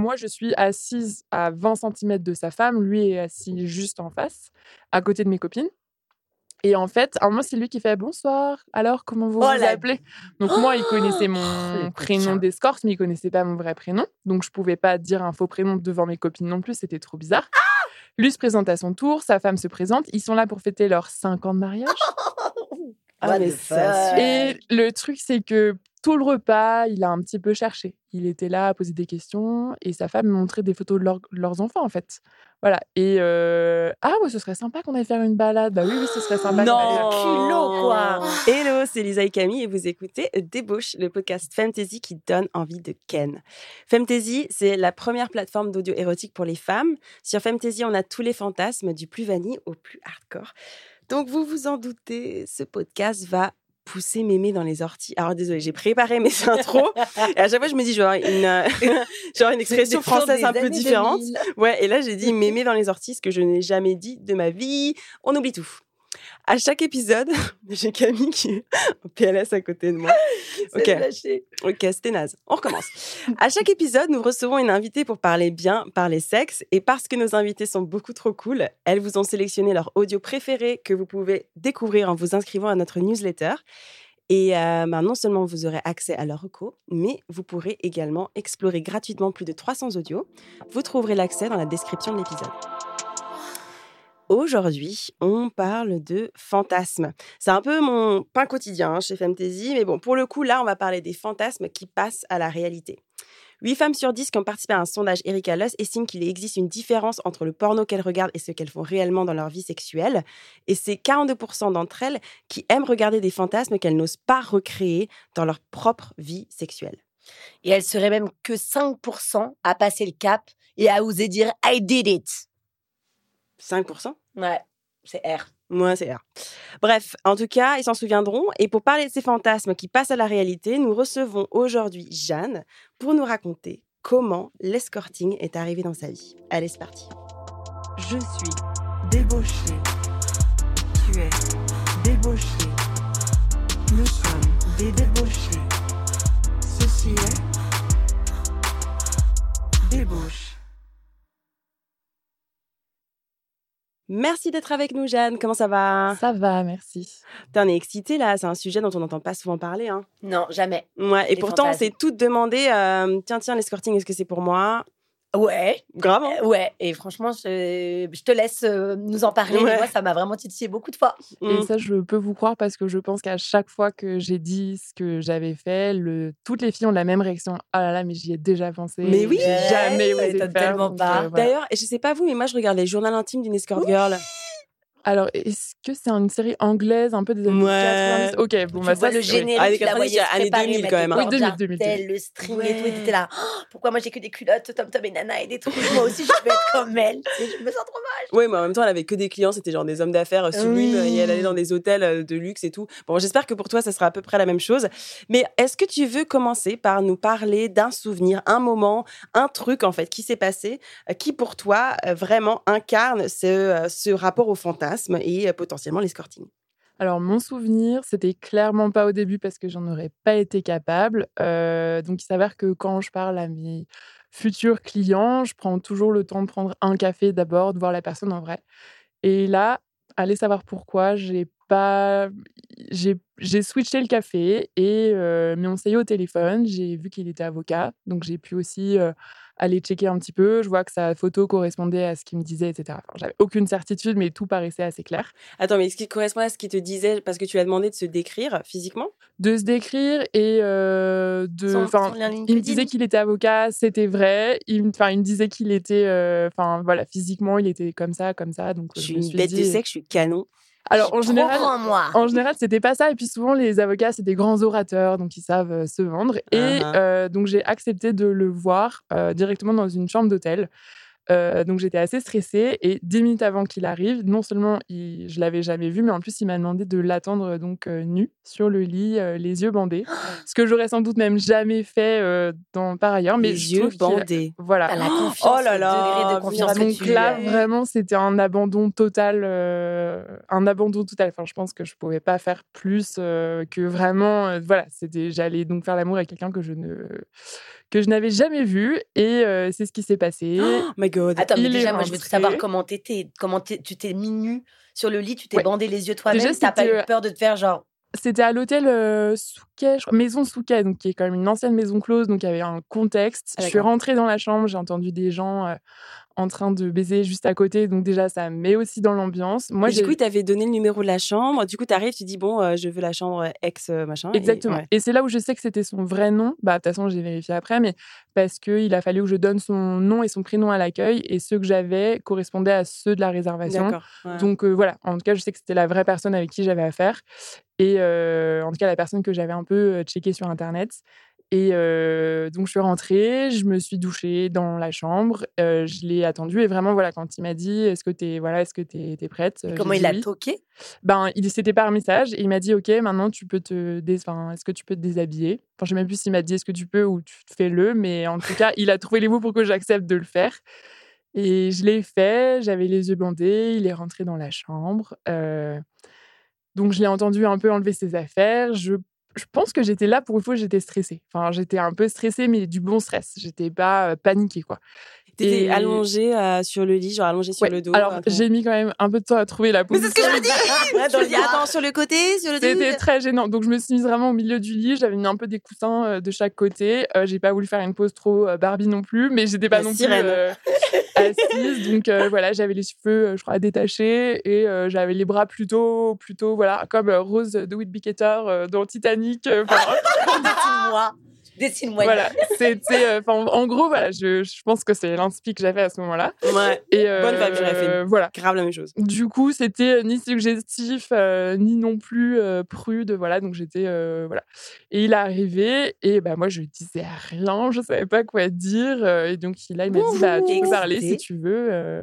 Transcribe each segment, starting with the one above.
Moi, je suis assise à 20 cm de sa femme, lui est assis juste en face, à côté de mes copines. Et en fait, à un moment, c'est lui qui fait bonsoir. Alors, comment vous Oh vous appelez? Donc moi, il connaissait mon prénom d'escorte, mais il connaissait pas mon vrai prénom. Donc je pouvais pas dire un faux prénom devant mes copines non plus. C'était trop bizarre. Ah lui se présente à son tour, sa femme se présente. Ils sont là pour fêter leurs 5 ans de mariage. Ah, mais the ça? Et le truc, c'est que tout le repas, il a un petit peu cherché. Il était là à poser des questions et sa femme montrait des photos de, leur- leurs enfants, en fait. Voilà. Et euh, ah, ouais, ce serait sympa qu'on aille faire une balade. Bah oui, oui, ce serait sympa. Non. culot, quoi. Hello, c'est Lisa et Camille et vous écoutez Débauche, le podcast Fantasy qui donne envie de Ken. Fantasy, c'est la première plateforme d'audio érotique pour les femmes. Sur Fantasy, on a tous les fantasmes, du plus vanille au plus hardcore. Donc, vous vous en doutez, ce podcast va pousser mémé dans les orties. Alors, désolé, j'ai préparé mes intros. et à chaque fois, je me dis, genre une, euh, genre une expression française un peu différente. 2000. Ouais, et là, j'ai dit mémé dans les orties, ce que je n'ai jamais dit de ma vie. On oublie tout. À chaque épisode, j'ai Camille qui est en PLS à côté de moi. Ok. lâché. Ok, c'était naze. On recommence. À chaque épisode, nous recevons une invitée pour parler bien, parler sexe. Et parce que nos invités sont beaucoup trop cool, elles vous ont sélectionné leur audio préféré que vous pouvez découvrir en vous inscrivant à notre newsletter. Et euh, ben, non seulement vous aurez accès à leurs recos, mais vous pourrez également explorer gratuitement plus de 300 audios. Vous trouverez l'accès dans la description de l'épisode. Aujourd'hui, on parle de fantasmes. C'est un peu mon pain quotidien hein, chez Fantasy, mais bon, pour le coup, là, on va parler des fantasmes qui passent à la réalité. 8 femmes sur 10 qui ont participé à un sondage Erika Luss estiment qu'il existe une différence entre le porno qu'elles regardent et ce qu'elles font réellement dans leur vie sexuelle. Et c'est 42% d'entre elles qui aiment regarder des fantasmes qu'elles n'osent pas recréer dans leur propre vie sexuelle. Et elle serait même que 5% à passer le cap et à oser dire I did it. 5% Ouais, c'est R. Moi, c'est R. Bref, en tout cas, ils s'en souviendront. Et pour parler de ces fantasmes qui passent à la réalité, nous recevons aujourd'hui Jeanne pour nous raconter comment l'escorting est arrivé dans sa vie. Allez, c'est parti. Je suis débauché. Tu es débauché. Nous sommes des débauchés. Ceci est débauche. Merci d'être avec nous, Jeanne. Comment ça va? Ça va, merci. Putain, On est excité là. C'est un sujet dont on n'entend pas souvent parler. Hein. Non, jamais. Ouais, et Les pourtant, on s'est toutes demandé euh, tiens, tiens, l'escorting, est-ce que c'est pour moi? Ouais, Grave. hein euh, ouais. Et franchement, je, je te laisse euh, nous en parler. Ouais. Moi, ça m'a vraiment titillé beaucoup de fois. Et Mm. ça, je peux vous croire parce que je pense qu'à chaque fois que j'ai dit ce que j'avais fait, le... toutes les filles ont la même réaction. Ah là là, mais j'y ai déjà pensé. Mais oui. Jamais Ouais, osé faire. tellement donc, pas. euh, voilà. D'ailleurs, je sais pas vous, mais moi, je regarde les journaux intimes d'une escort girl. Alors, est-ce que c'est une série anglaise un peu des années Ouais. 90 Ok, bon, tu bah vois ça, le générique, Années tu la 90, voyais se années préparer, 2000 mettre quand même, hein. Oui, corps 2000, 2000, d'artel, le string et tout, et t'étais là. Oh, pourquoi moi j'ai que des culottes, Tom Tom et Nana et des trucs. Moi aussi, je veux être comme elle. Je me sens trop mal. Oui, mais en même temps, elle avait que des clients, c'était genre des hommes d'affaires euh, sublimes Oui. et elle allait dans des hôtels euh, de luxe et tout. Bon, j'espère que pour toi, ça sera à peu près la même chose. Mais est-ce que tu veux commencer par nous parler d'un souvenir, un moment, un truc en fait qui s'est passé, euh, qui pour toi vraiment incarne ce, ce rapport au fantasme? Et euh, potentiellement l'escorting Alors, mon souvenir, c'était clairement pas au début parce que j'en aurais pas été capable. Euh, donc, il s'avère que quand je parle à mes futurs clients, je prends toujours le temps de prendre un café d'abord, de voir la personne en vrai. Et là, allez savoir pourquoi, j'ai pas. J'ai switché le café et euh, mais on s'est eu au téléphone. J'ai vu qu'il était avocat, donc j'ai pu aussi euh, aller checker un petit peu. Je vois que sa photo correspondait à ce qu'il me disait, etc. Enfin, J'avais aucune certitude, mais tout paraissait assez clair. Attends, mais est-ce qui correspond à ce qu'il te disait? Parce que tu lui as demandé de se décrire physiquement? De se décrire et euh, de. Enfin, il me disait qu'il était avocat, c'était vrai. Il, me- enfin, il me disait qu'il était, euh, enfin voilà, physiquement, il était comme ça, comme ça. Donc Je je suis une bête de sexe, je suis canon. Alors en général, en général, c'était pas ça. Et puis souvent, les avocats, c'est des grands orateurs, donc ils savent euh, se vendre. Et Uh-huh. euh, donc j'ai accepté de le voir euh, directement dans une chambre d'hôtel. Euh, donc j'étais assez stressée et dix minutes avant qu'il arrive, non seulement il, je l'avais jamais vu, mais en plus il m'a demandé de l'attendre donc euh, nu sur le lit, euh, les yeux bandés, ce que j'aurais sans doute même jamais fait euh, dans, par ailleurs. Mais Les je yeux bandés. Voilà. À la confiance, Oh là là, de confiance que Donc tu là, vraiment, c'était un abandon total. euh, un abandon total. Enfin, je pense que je pouvais pas faire plus euh, que vraiment. euh, voilà, c'était. J'allais donc faire l'amour avec quelqu'un que je ne que je n'avais jamais vu. Et euh, c'est ce qui s'est passé. Oh my god. Attends, mais Il déjà, moi, je veux savoir comment t'étais. Comment tu t'es mis nu sur le lit, tu t'es Ouais. bandé les yeux toi-même. Déjà, T'as pas eu peur de te faire genre. C'était à l'hôtel euh, Souquet, je crois, Maison Souquet, donc qui est quand même une ancienne maison close, donc il y avait un contexte. Ah, je suis rentrée dans la chambre, j'ai entendu des gens euh, en train de baiser juste à côté, donc déjà ça met aussi dans l'ambiance. Moi, du coup, il t'avait donné le numéro de la chambre. Du coup, t'arrives, tu dis bon, euh, je veux la chambre ex euh, machin. et- Exactement. ouais. Et, c'est là où je sais que c'était son vrai nom. Bah, de toute façon, j'ai vérifié après, mais parce qu'il a fallu que je donne son nom et son prénom à l'accueil, et ceux que j'avais correspondaient à ceux de la réservation. Ouais. Donc euh, voilà, en tout cas, je sais que c'était la vraie personne avec qui j'avais affaire. Et euh, en tout cas, la personne que j'avais un peu checkée sur Internet. Et euh, donc, je suis rentrée, je me suis douchée dans la chambre, euh, je l'ai attendu. Et vraiment, voilà, quand il m'a dit Est-ce que tu es, voilà, est-ce que t'es, t'es prête Euh, Comment il a oui. toqué? Ben, il c'était par message et il m'a dit OK, maintenant tu peux te dés- est-ce que tu peux te déshabiller? Enfin, je sais même plus s'il m'a dit est-ce que tu peux ou tu fais-le, mais en tout cas, il a trouvé les mots pour que j'accepte de le faire. Et je l'ai fait, j'avais les yeux bandés, il est rentré dans la chambre. euh, donc je l'ai entendu un peu enlever ses affaires. Je, je pense que j'étais là pour une fois, j'étais stressée. Enfin, j'étais un peu stressée, mais du bon stress. J'étais pas euh, paniquée, quoi. T'étais Et- allongée euh, sur le lit, genre allongée sur Ouais, le dos. Alors, j'ai mis quand même un peu de temps à trouver la Mais c'est position. ce que je me dis attends, sur le côté, sur le dos. C'était très gênant. Donc, je me suis mise vraiment au milieu du lit. J'avais mis un peu des coussins euh, de chaque côté. Euh, j'ai pas voulu faire une pose trop euh, Barbie non plus, mais j'étais pas La non sirène. plus euh, assise. Donc, euh, voilà, j'avais les cheveux, euh, je crois, détachés et euh, j'avais les bras plutôt, plutôt, voilà, comme euh, Rose de Whitbeaker euh, dans Titanic. Euh, Dessine-moi. Dessine-moi. voilà, c'était. euh, enfin, en gros, voilà, je, je pense que c'est l'inspi que j'avais à ce moment-là. Ouais, Et euh, Bonne vibe, j'aurais fait. Voilà. grave la même chose. Du coup, c'était ni suggestif, euh, ni non plus euh, prude, voilà. Donc j'étais, euh, voilà. Et il est arrivé, et bah moi je disais rien, je savais pas quoi dire. euh, et donc là, il m'a dit, bah tu peux parler si tu veux, euh,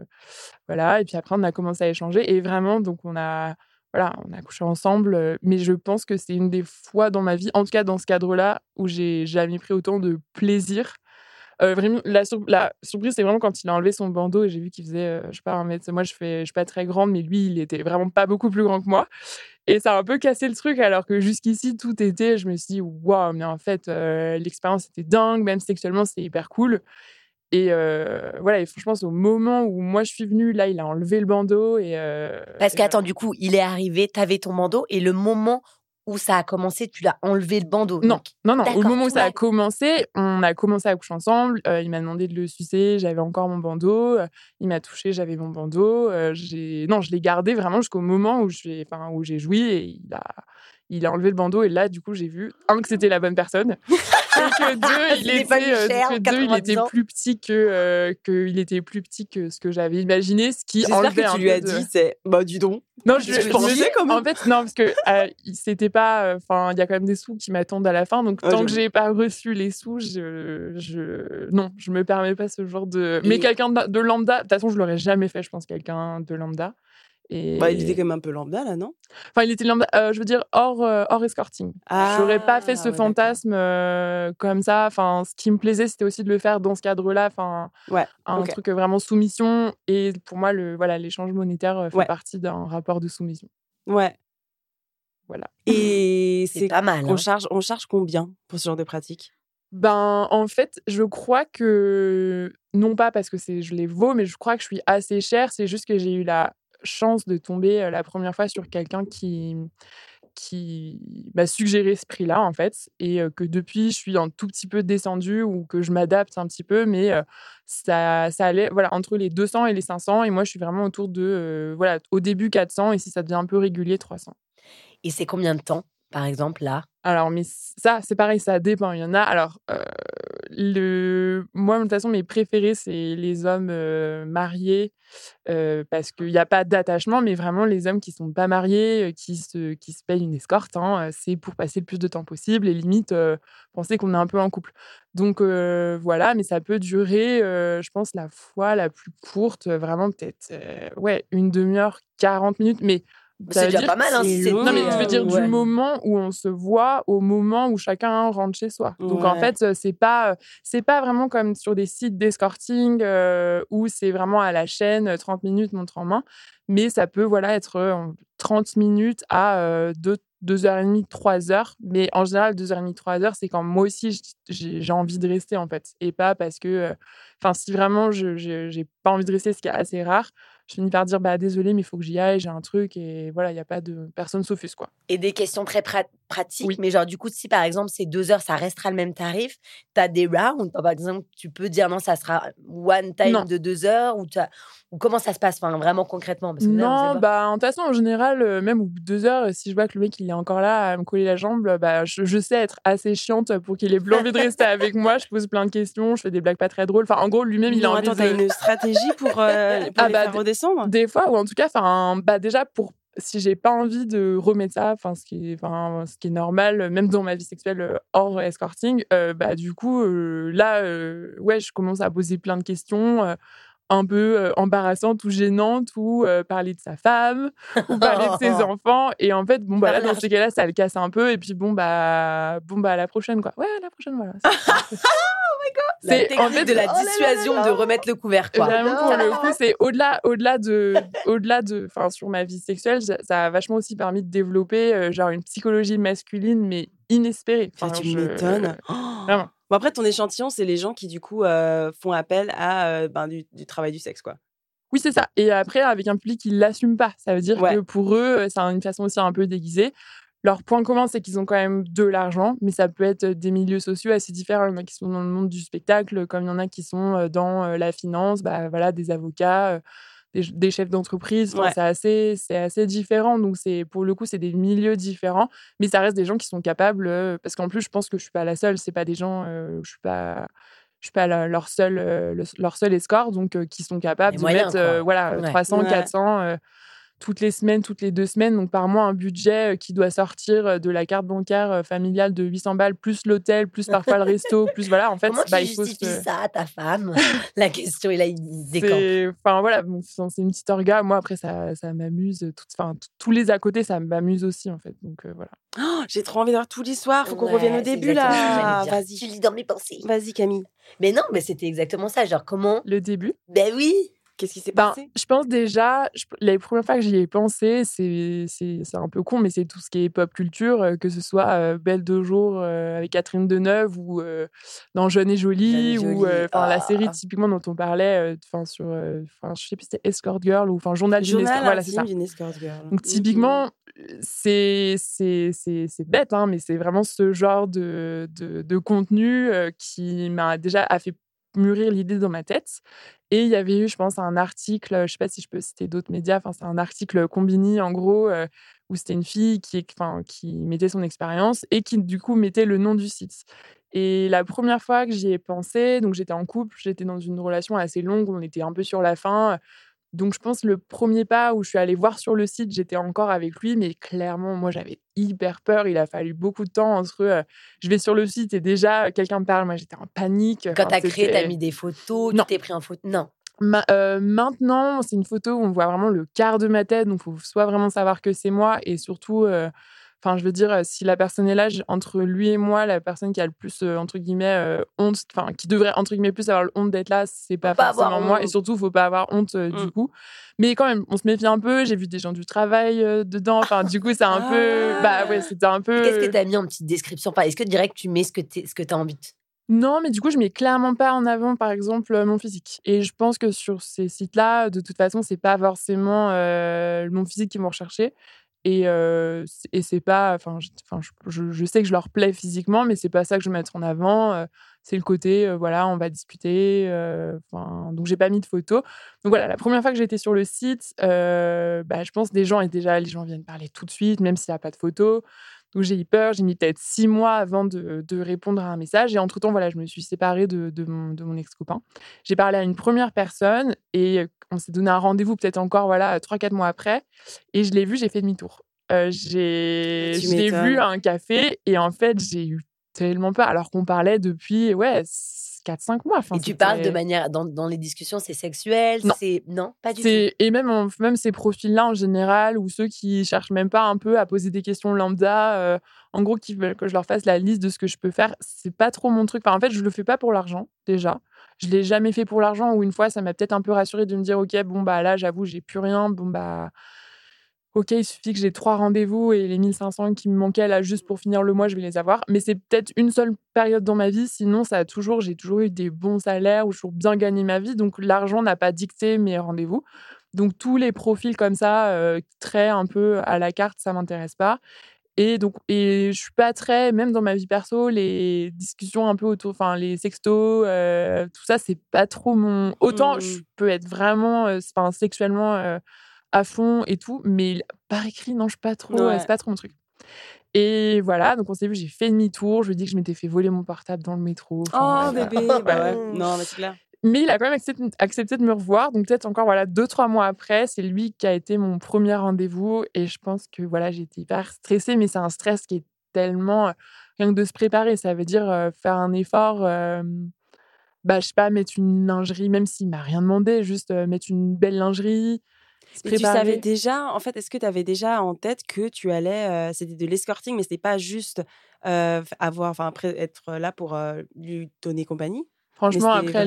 voilà. Et puis après, on a commencé à échanger, et vraiment, donc on a, voilà, on a couché ensemble. euh, mais je pense que c'est une des fois dans ma vie, en tout cas dans ce cadre-là, où j'ai jamais pris autant de plaisir. Euh, la, sur- la surprise, c'est vraiment quand il a enlevé son bandeau et j'ai vu qu'il faisait, euh, je sais pas, un mètre. Moi, je, fais, suis pas très grande, mais lui, il était vraiment pas beaucoup plus grand que moi. Et ça a un peu cassé le truc, alors que jusqu'ici, tout était. Je me suis dit, waouh, mais en fait, euh, l'expérience était dingue, même sexuellement, c'est hyper cool. Et euh, voilà, et franchement, c'est au moment où moi je suis venue, là, il a enlevé le bandeau et. euh, Parce qu'attends, du coup, il est arrivé, t'avais ton bandeau, et le moment où ça a commencé, tu l'as enlevé le bandeau. Non, donc. non, non. Au moment où ça a commencé, on a commencé à coucher ensemble. euh, il m'a demandé de le sucer, j'avais encore mon bandeau. euh, il m'a touché, j'avais mon bandeau. euh, j'ai... Non, je l'ai gardé vraiment jusqu'au moment où j'ai, enfin, où j'ai joui et il a, il a enlevé le bandeau. Et là, du coup, j'ai vu, un, que c'était la bonne personne. et que deux, il était, euh, cher, que deux, il 90 était plus petit que, euh, que, il était plus petit que ce que j'avais imaginé, ce qui J'espère enlevait que un tu lui as de- dit, c'est bah du don. non, je, Je je pensais me dis, quand même. En fait, non, parce que euh, c'était pas. Enfin, il y a quand même des sous qui m'attendent à la fin. Donc, Ouais, tant que j'ai pas reçu les sous, je, je, non, je me permets pas ce genre de. Mais quelqu'un de, de lambda, de toute façon, je l'aurais jamais fait. Je pense quelqu'un de lambda. Et... Bah, il était quand même un peu lambda là, non? Enfin, il était lambda. euh, je veux dire hors euh, hors escorting. J'aurais pas fait ce Ah, ouais, fantasme euh, comme ça. Enfin, ce qui me plaisait, c'était aussi de le faire dans ce cadre-là. Enfin, Ouais, un truc vraiment soumission. Et pour moi, le voilà, l'échange monétaire fait Ouais. partie d'un rapport de soumission. Ouais. Voilà. Et C'est c'est pas mal. on hein. charge, on charge combien pour ce genre de pratique? Ben, en fait, je crois que non pas parce que c'est je les vaux, mais je crois que je suis assez chère. C'est juste que j'ai eu la chance de tomber la première fois sur quelqu'un qui qui m'a suggéré ce prix-là en fait, et que depuis je suis un tout petit peu descendue ou que je m'adapte un petit peu, mais ça ça allait voilà entre les 200 et les 500 et moi je suis vraiment autour de euh, voilà au début 400 et si ça devient un peu régulier 300. Et c'est combien de temps, par exemple, là? Alors, mais ça, c'est pareil, ça dépend. Il y en a. Alors, euh, moi, de toute façon, mes préférés, c'est les hommes euh, mariés, euh, parce qu'il n'y a pas d'attachement, mais vraiment les hommes qui sont pas mariés, euh, qui se, qui se payent une escorte, hein, euh, c'est pour passer le plus de temps possible et limite penser qu'on est un peu en couple. Donc, voilà, mais ça peut durer, je pense, la fois la plus courte, vraiment peut-être, ouais, une demi-heure, 40 minutes, mais. Ça C'est déjà dire pas mal, hein, si non, mais je euh, veux dire ouais. du moment où on se voit au moment où chacun rentre chez soi. Donc en fait, euh, c'est pas euh, c'est pas vraiment comme sur des sites d'escorting euh, où c'est vraiment à la chaîne euh, 30 minutes montre en main, mais ça peut voilà être euh, 30 minutes à 2 2h30, 3h. Mais en général, 2h30, 3h, c'est quand moi aussi, j'ai envie de rester, en fait. Et pas parce que. Enfin, si vraiment je n'ai pas envie de rester, ce qui est assez rare, je finis par dire bah désolé mais il faut que j'y aille j'ai un truc et voilà il y a pas de personne s'offuse quoi. Et des questions très pratiques mais genre du coup si par exemple c'est deux heures ça restera le même tarif tu as des rounds par exemple tu peux dire non ça sera one time de deux heures ou, ou comment ça se passe enfin vraiment concrètement? Non bah en toute façon en général euh, même au bout de deux heures si je vois que le mec il est encore là à me coller la jambe bah je, sais être assez chiante pour qu'il ait plus envie de rester avec moi. Je pose plein de questions je fais des blagues pas très drôles. Enfin en gros lui-même il a envie attends, de... une stratégie pour, euh, pour ah, bah, des fois, ou en tout cas, enfin, bah déjà pour si j'ai pas envie de remettre ça, enfin ce qui est, ce qui est normal, même dans ma vie sexuelle euh, hors escorting, euh, bah du coup euh, là, ouais, je commence à poser plein de questions un peu embarrassantes ou gênantes ou parler de sa femme ou parler de ses enfants et en fait bon bah là dans ces cas-là ça le casse un peu et puis bon bah bon bah à la prochaine quoi ouais à la prochaine voilà c'est en fait de la oh dissuasion de remettre le couvert quoi. Vraiment pour le coup, c'est au-delà au-delà de au-delà de enfin sur ma vie sexuelle, ça, a vachement aussi permis de développer euh, genre une psychologie masculine mais inespérée. Enfin, tu m'étonnes. vraiment. Bon, après ton échantillon, c'est les gens qui du coup euh, font appel à euh, ben, du, travail du sexe quoi. Oui, c'est ça. Et après, avec un public qui l'assume pas. Ça veut dire que pour eux, c'est une façon aussi un peu déguisée. Leur point commun, c'est qu'ils ont quand même de l'argent, mais ça peut être des milieux sociaux assez différents. Il y en a qui sont dans le monde du spectacle, comme il y en a qui sont dans la finance, bah, voilà, des avocats, des, chefs d'entreprise. C'est assez, c'est assez différent. Donc, c'est, pour le coup, c'est des milieux différents, mais ça reste des gens qui sont capables. parce qu'en plus, je pense que je suis pas la seule. C'est pas des gens, je suis pas je suis pas leur seul leur seul escort donc qui sont capables de mettre voilà 300 400 toutes les semaines, toutes les deux semaines, donc par mois, un budget euh, qui doit sortir euh, de la carte bancaire euh, familiale de 800 balles, plus l'hôtel, plus parfois le resto, plus voilà. En fait, Comment bah, tu il faut ça à ta femme? La question est là, il. Enfin voilà, c'est une petite orga. Moi, après, ça, ça m'amuse. Enfin, tous les à côté, ça m'amuse aussi, en fait. Donc voilà. Oh, j'ai trop envie d'avoir tous les soirs. Faut qu'on revienne au début là. Vas-y. Tu lis dans mes pensées. Vas-y, Camille. Mais non, mais c'était exactement ça. Genre comment Le début? Ben oui. Qu'est-ce qui s'est ben, passé? Je pense déjà, les premières fois que j'y ai pensé, c'est un peu con, mais c'est tout ce qui est pop culture, euh, que ce soit euh, Belle de jour euh, avec Catherine Deneuve ou dans Jeune et Jolie, ou enfin la série ah. typiquement dont on parlait, enfin sur, enfin je sais plus c'était Escort Girl ou enfin Journal, escort, voilà c'est ça. Girl. Donc typiquement, c'est c'est c'est bête, hein, mais c'est vraiment ce genre de, de, de contenu qui m'a déjà a fait mûrir l'idée dans ma tête. Et il y avait eu, je pense, un article, je sais pas si je peux citer d'autres médias, enfin, c'est un article Combini, en gros, euh, où c'était une fille qui, enfin, qui mettait son expérience et qui, du coup, mettait le nom du site. Et la première fois que j'y ai pensé, donc j'étais en couple, j'étais dans une relation assez longue, on était un peu sur la fin. Donc, je pense le premier pas où je suis allée voir sur le site, j'étais encore avec lui, mais clairement, moi, j'avais hyper peur. Il a fallu beaucoup de temps entre euh, je vais sur le site et déjà quelqu'un me parle. Moi, j'étais en panique. Quand tu as créé, tu as mis des photos, tu t'es pris en photo. Non. Euh, maintenant, c'est une photo où on voit vraiment le quart de ma tête, donc il faut soit vraiment savoir que c'est moi et surtout. Euh, Enfin, je veux dire, si la personne est là, entre lui et moi, la personne qui a le plus, entre guillemets, honte, enfin, qui devrait, entre guillemets, plus avoir honte d'être là, c'est pas, pas forcément moi. Et surtout, faut pas avoir honte du mmh. coup. Mais quand même, on se méfie un peu. J'ai vu des gens du travail dedans. Enfin, du coup, c'est un peu. Bah ouais, c'était un peu. Qu'est-ce que tu as mis en petite description? Est-ce que direct, tu mets ce que tu as envie non, mais du coup, je mets clairement pas en avant, par exemple, mon physique. Et je pense que sur ces sites-là, de toute façon, c'est pas forcément mon physique qu'ils vont rechercher. Et, c'est pas, enfin, je, sais que je leur plais physiquement, mais c'est pas ça que je vais mettre en avant. c'est le côté, voilà, on va discuter. Donc j'ai pas mis de photos. Donc voilà, la première fois que j'étais sur le site, bah, je pense des gens et déjà les gens viennent parler tout de suite, même s'il n'y a pas de photos. Donc j'ai eu peur, j'ai mis peut-être six mois avant de, de, répondre à un message. Et entre-temps, voilà, je me suis séparée de, de mon, de mon ex-copain. J'ai parlé à une première personne et on s'est donné un rendez-vous peut-être encore voilà trois, quatre mois après. Et je l'ai vu, j'ai fait demi-tour. Euh, j'ai vu à un café et en fait, j'ai eu tellement peur alors qu'on parlait depuis ouais 4-5 mois. et tu parles de manière, dans, dans les discussions, c'est sexuel c'est Non, pas du tout? Et même, même ces profils-là en général, ou ceux qui cherchent même pas un peu à poser des questions lambda, euh, en gros, qui veulent que je leur fasse la liste de ce que je peux faire, c'est pas trop mon truc. Enfin, en fait, je le fais pas pour l'argent, déjà. Je l'ai jamais fait pour l'argent, ou une fois, ça m'a peut-être un peu rassuré de me dire, OK, bon, bah là, j'avoue, j'ai plus rien, bon, bah ok, il suffit que j'ai trois rendez-vous et les 1500 qui me manquaient là juste pour finir le mois, je vais les avoir. Mais c'est peut-être une seule période dans ma vie. Sinon, ça a toujours, j'ai toujours eu des bons salaires ou toujours bien gagné ma vie. Donc, l'argent n'a pas dicté mes rendez-vous. Donc, tous les profils comme ça, euh, très un peu à la carte, ça m'intéresse pas. Et donc, et je suis pas très, même dans ma vie perso, les discussions un peu autour, enfin, les sextos, euh, tout ça, c'est pas trop mon. Autant je mmh. peux être vraiment, euh, enfin, sexuellement à fond et tout, mais par écrit, non, je suis pas trop, euh, c'est pas trop mon truc. Et voilà, donc on s'est vu, j'ai fait demi-tour, je lui ai dit que je m'étais fait voler mon portable dans le métro. oh bébé, bah non, mais c'est clair. Mais il a quand même accepté, de me revoir. Donc peut-être encore voilà deux trois mois après, c'est lui qui a été mon premier rendez-vous et je pense que voilà j'étais hyper stressée, mais c'est un stress qui est tellement euh, rien que de se préparer. Ça veut dire euh, faire un effort. bah je sais pas mettre une lingerie, même s'il m'a rien demandé, juste mettre une belle lingerie, tu savais déjà, en fait, est-ce que tu avais déjà en tête que tu allais, euh, c'était de l'escorting, mais c'était pas juste euh, avoir, enfin, après être là pour euh, lui donner compagnie? Franchement, après,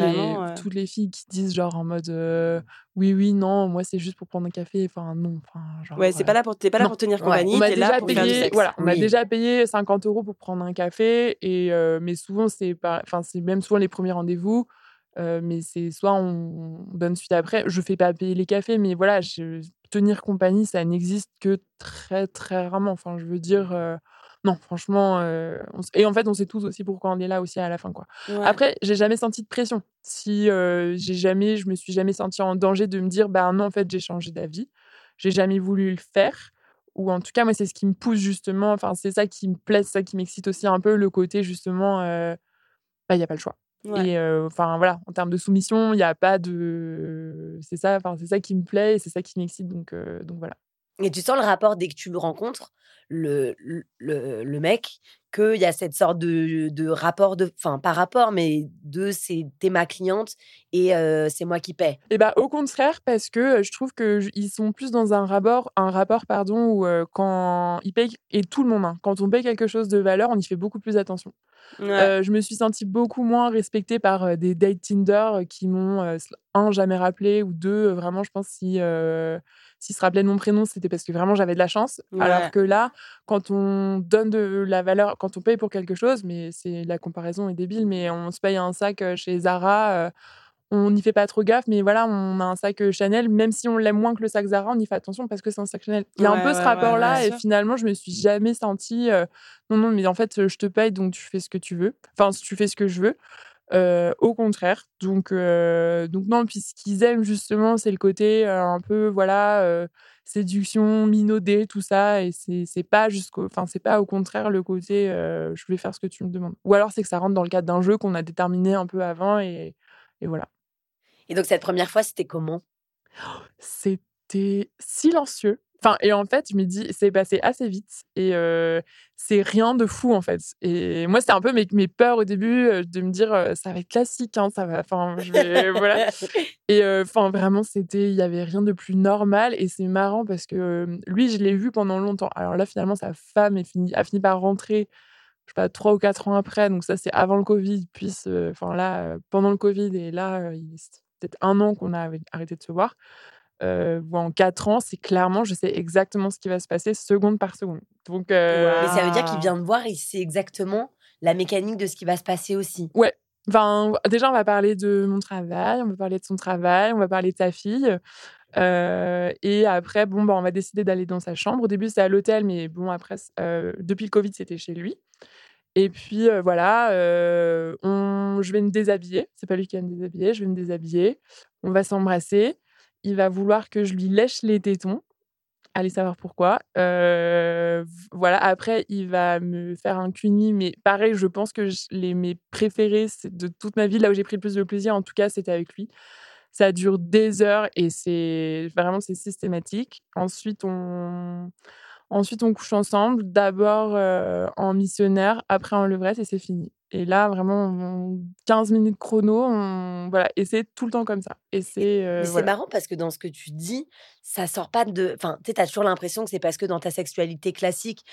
toutes les filles qui disent genre en mode oui, oui, non, moi c'est juste pour prendre un café, enfin non, enfin genre. Ouais, c'est pas là pour, t'es pas là pour tenir compagnie, on t'es là pour payé, faire du sexe. Voilà, on m'a déjà payé 50 euros pour prendre un café, et mais souvent c'est pas, enfin c'est même souvent les premiers rendez-vous mais c'est soit on, donne suite après. Je fais pas payer les cafés, mais voilà, tenir compagnie, ça n'existe que très très rarement. Enfin, je veux dire, non, franchement. et en fait, on sait tous aussi pourquoi on est là aussi à la fin, quoi. Après, j'ai jamais senti de pression. Si j'ai jamais, je me suis jamais senti en danger de me dire, bah non, en fait, j'ai changé d'avis. J'ai jamais voulu le faire. Ou en tout cas, moi, c'est ce qui me pousse justement. Enfin, c'est ça qui me plaît, ça qui m'excite aussi un peu, le côté justement, bah, il n'y a pas le choix. Et enfin voilà, en termes de soumission, il n'y a pas de. C'est ça, c'est ça qui me plaît et c'est ça qui m'excite. Donc, donc voilà. Et tu sens le rapport dès que tu le rencontres, le, le, le mec, qu'il y a cette sorte de, de rapport, de, enfin pas rapport, mais de c'est t'es ma cliente et c'est moi qui paie. Et bah au contraire, parce que je trouve qu'ils sont plus dans un rapport, un rapport pardon, où quand ils payent, et tout le monde, hein, quand on paye quelque chose de valeur, on y fait beaucoup plus attention. Euh, je me suis sentie beaucoup moins respectée par des dates Tinder qui m'ont, un, jamais rappelé, ou deux, vraiment, je pense, si s'ils se rappelaient de mon prénom, c'était parce que vraiment j'avais de la chance. Alors que là, quand on donne de la valeur, quand on paye pour quelque chose, mais c'est la comparaison est débile, mais on se paye un sac chez Zara on n'y fait pas trop gaffe, mais voilà, on a un sac Chanel, même si on l'aime moins que le sac Zara, on y fait attention parce que c'est un sac Chanel. Il y a un peu ce rapport-là, et finalement, je me suis jamais sentie, euh, non, non, mais en fait, je te paye, donc tu fais ce que tu veux. Enfin, tu fais ce que je veux. Euh, au contraire. Donc, donc non, puis ce qu'ils aiment justement, c'est le côté un peu, voilà, séduction, minaudé, tout ça. Et c'est pas jusqu'au, enfin, c'est pas au contraire le côté, je vais faire ce que tu me demandes. Ou alors c'est que ça rentre dans le cadre d'un jeu qu'on a déterminé un peu avant et, et voilà. Et donc, cette première fois, c'était comment? C'était silencieux. Enfin, et en fait, je me dis, c'est passé assez vite et c'est rien de fou en fait. Et moi, c'était un peu mes, mes, peurs au début de me dire, ça va être classique, hein, ça va. Enfin, je vais, voilà. Et enfin, vraiment, c'était, il y avait rien de plus normal et c'est marrant parce que lui, je l'ai vu pendant longtemps. Alors là, finalement, sa femme est fini, a fini par rentrer je sais pas, trois ou quatre ans après, donc ça c'est avant le Covid, puis enfin là, pendant le Covid, et là, il peut-être un an qu'on a arrêté de se voir. Euh, en quatre ans, c'est clairement, je sais exactement ce qui va se passer seconde par seconde. Donc, euh... Mais ça veut dire qu'il vient de voir et c'est exactement la mécanique de ce qui va se passer aussi. Ouais. Enfin, déjà, on va parler de mon travail, on va parler de son travail, on va parler de sa fille. Euh, et après, bon, bah, on va décider d'aller dans sa chambre. Au début, c'était à l'hôtel, mais bon, après, euh, depuis le Covid, c'était chez lui. Et puis voilà, on... je vais me déshabiller. C'est pas lui qui va me déshabiller, je vais me déshabiller. On va s'embrasser. Il va vouloir que je lui lèche les tétons. Allez savoir pourquoi. voilà, après, il va me faire un cuni, mais pareil, je pense que les, mes préférés de toute ma vie, là où j'ai pris le plus de plaisir, en tout cas, c'était avec lui. Ça dure des heures et c'est vraiment c'est systématique. Ensuite, on Ensuite, on couche ensemble, d'abord en missionnaire, après en levrette et c'est fini. Et là, vraiment, 15 minutes chrono, on... voilà, et c'est tout le temps comme ça. Et c'est. c'est marrant parce que dans ce que tu dis, ça sort pas de. Enfin, tu as toujours l'impression que c'est parce que dans ta sexualité classique,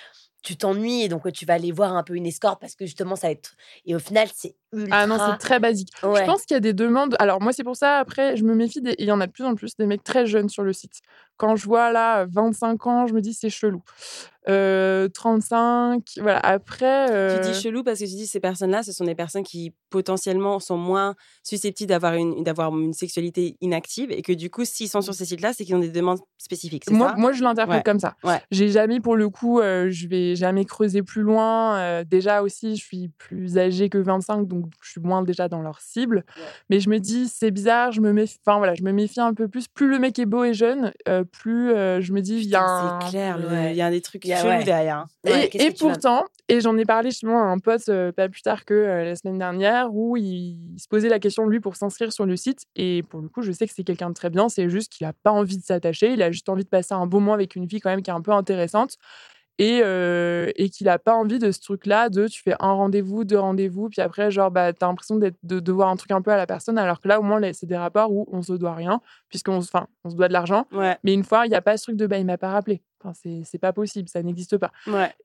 tu t'ennuies et donc tu vas aller voir un peu une escorte parce que justement, ça va être. Et au final, c'est Ah non, c'est très basique. Je pense qu'il y a des demandes. Alors, moi, c'est pour ça, après, je me méfie. Il y en a de plus en plus des mecs très jeunes sur le site. Quand je vois là 25 ans, je me dis c'est chelou. 35, voilà. Après. Tu dis chelou parce que tu dis ces personnes-là, ce sont des personnes qui potentiellement sont moins susceptibles d'avoir une, d'avoir une sexualité inactive et que du coup, s'ils sont sur ces sites-là, c'est qu'ils ont des demandes spécifiques. Moi, moi, je l'interprète comme ça. Ouais. J'ai jamais, pour le coup, je vais jamais creuser plus loin. déjà aussi, je suis plus âgée que 25, donc je suis moins déjà dans leur cible. Mais je me dis, c'est bizarre, je me méfie, enfin voilà, je me méfie un peu plus. Plus le mec est beau et jeune, plus je me dis, il y a un... C'est clair, il y a des trucs chelous derrière. Hein. Et, pourtant, et j'en ai parlé justement à un pote pas plus tard que la semaine dernière, où il, se posait la question, lui, pour s'inscrire sur le site. Et pour le coup, je sais que c'est quelqu'un de très bien, c'est juste qu'il a pas envie de s'attacher, il a juste envie de passer un bon moment avec une fille quand même qui est un peu intéressante et, et qu'il n'a pas envie de ce truc-là de tu fais un rendez-vous, deux rendez-vous, puis après, genre, bah, tu as l'impression de, de voir un truc un peu à la personne, alors que là, au moins, c'est des rapports où on se doit rien, puisqu'on enfin, on se doit de l'argent. Mais une fois, il n'y a pas ce truc de bah, il m'a pas rappelé. Enfin, c'est pas possible, ça n'existe pas.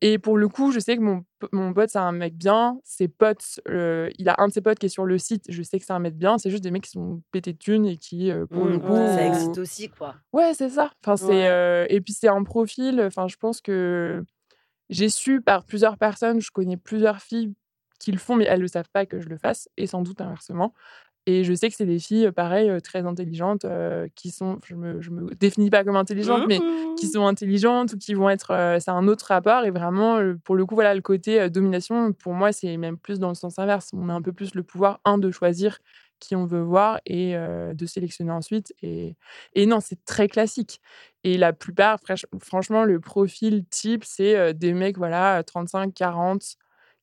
Et pour le coup, je sais que mon, mon pote, c'est un mec bien. Ses potes, il a un de ses potes qui est sur le site. Je sais que c'est un mec bien. C'est juste des mecs qui sont pétés de thunes et qui, pour le mmh, coup. Ça existe aussi, quoi. Ouais, c'est ça. Enfin, c'est, et puis, c'est un profil. Enfin, je pense que j'ai su par plusieurs personnes, je connais plusieurs filles qui le font, mais elles ne savent pas que je le fasse, et sans doute inversement. Et je sais que c'est des filles, pareil, très intelligentes, qui sont, je me, je me définis pas comme intelligente, mais qui sont intelligentes ou qui vont être, c'est un autre rapport. Et vraiment, pour le coup, voilà, le côté domination, pour moi, c'est même plus dans le sens inverse. On a un peu plus le pouvoir, un, de choisir qui on veut voir et de sélectionner ensuite. Et, et non, c'est très classique. Et la plupart, franchement, le profil type, c'est des mecs, voilà, 35, 40,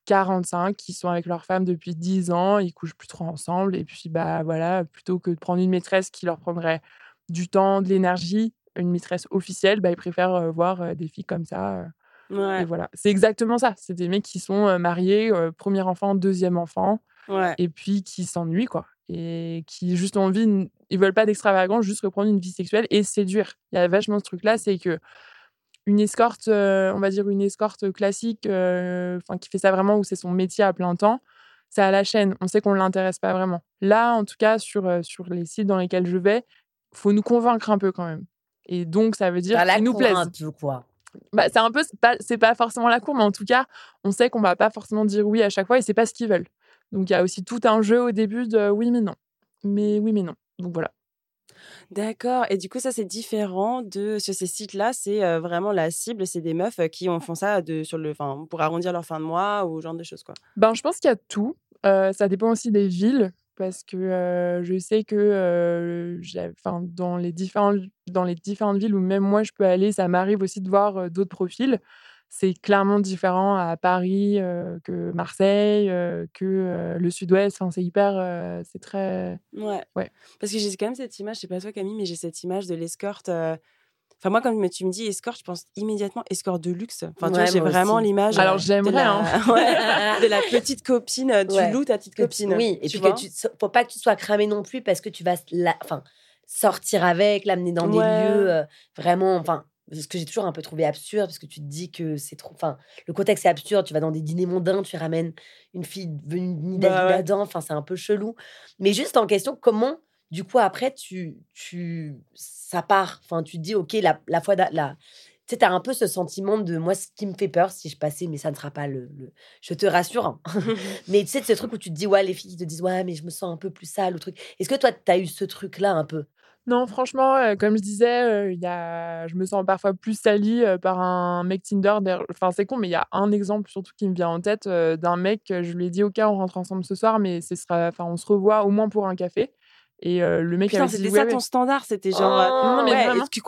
45 qui sont avec leur femme depuis 10 ans, ils couchent plus trop ensemble. Et puis, bah voilà, plutôt que de prendre une maîtresse qui leur prendrait du temps, de l'énergie, une maîtresse officielle, bah, ils préfèrent voir des filles comme ça. Et voilà, c'est exactement ça. C'est des mecs qui sont mariés, premier enfant, deuxième enfant, et puis qui s'ennuient, quoi. Et qui juste envie, ils veulent pas d'extravagance, juste reprendre une vie sexuelle et séduire. Il y a vachement ce truc-là, c'est que une escorte, euh, on va dire une escorte classique, enfin qui fait ça vraiment où c'est son métier à plein temps, c'est à la chaîne. On sait qu'on ne l'intéresse pas vraiment. Là, en tout cas, sur, sur les sites dans lesquels je vais, faut nous convaincre un peu quand même. Et donc, ça veut dire qu'ils nous plaisent. Quoi? Bah, c'est un peu, c'est pas, pas forcément la cour, mais en tout cas, on sait qu'on va pas forcément dire oui à chaque fois et c'est pas ce qu'ils veulent. Donc, il y a aussi tout un jeu au début de oui, mais non. Mais oui, mais non. Donc, voilà. D'accord. Et du coup, ça, c'est différent de sur ces sites-là. C'est vraiment la cible, c'est des meufs qui ont font ça de, sur le, pour arrondir leur fin de mois ou genre de choses, quoi? Ben, je pense qu'il y a tout. ça dépend aussi des villes parce que je sais que enfin, dans, les différentes, dans les différentes villes où même moi je peux aller, ça m'arrive aussi de voir d'autres profils c'est clairement différent à Paris que Marseille, que le Sud-Ouest. Enfin, c'est hyper, c'est très. Ouais. ouais. Parce que j'ai quand même cette image, je sais pas toi Camille, mais j'ai cette image de l'escorte. Enfin, moi, quand tu me dis escorte, je pense immédiatement escorte de luxe. Enfin, tu vois, j'ai vraiment l'image. Alors, j'aimerais, hein. de la petite copine. Tu loues ta petite copine. Oui, et puis que tu, faut pas que tu sois cramé non plus parce que tu vas la, enfin, sortir avec, l'amener dans des lieux vraiment. Enfin, ce que j'ai toujours un peu trouvé absurde, parce que tu te dis que c'est trop. Enfin, le contexte est absurde. Tu vas dans des dîners mondains, tu ramènes une fille venue bah, Enfin, c'est un peu chelou. Mais juste en question, comment, du coup, après, tu. tu ça part? Enfin, tu te dis, OK, la, la fois. La, tu sais, tu as un peu ce sentiment de moi, ce qui me fait peur, si je passais, mais ça ne sera pas le. Je te rassure. Hein. mais tu sais, ce truc où tu te dis, ouais, les filles qui te disent, ouais, mais je me sens un peu plus sale, ou truc. Est-ce que toi, tu as eu ce truc-là un peu? Non, franchement, euh, comme je disais, euh, je me sens parfois plus salie euh, par un mec Tinder. Enfin, c'est con, mais il y a un exemple surtout qui me vient en tête d'un mec. Je lui ai dit, OK, on rentre ensemble ce soir, mais ce sera... enfin, on se revoit au moins pour un café. Et le mec Putain, c'était ça ton standard, c'était genre non, mais vraiment... tu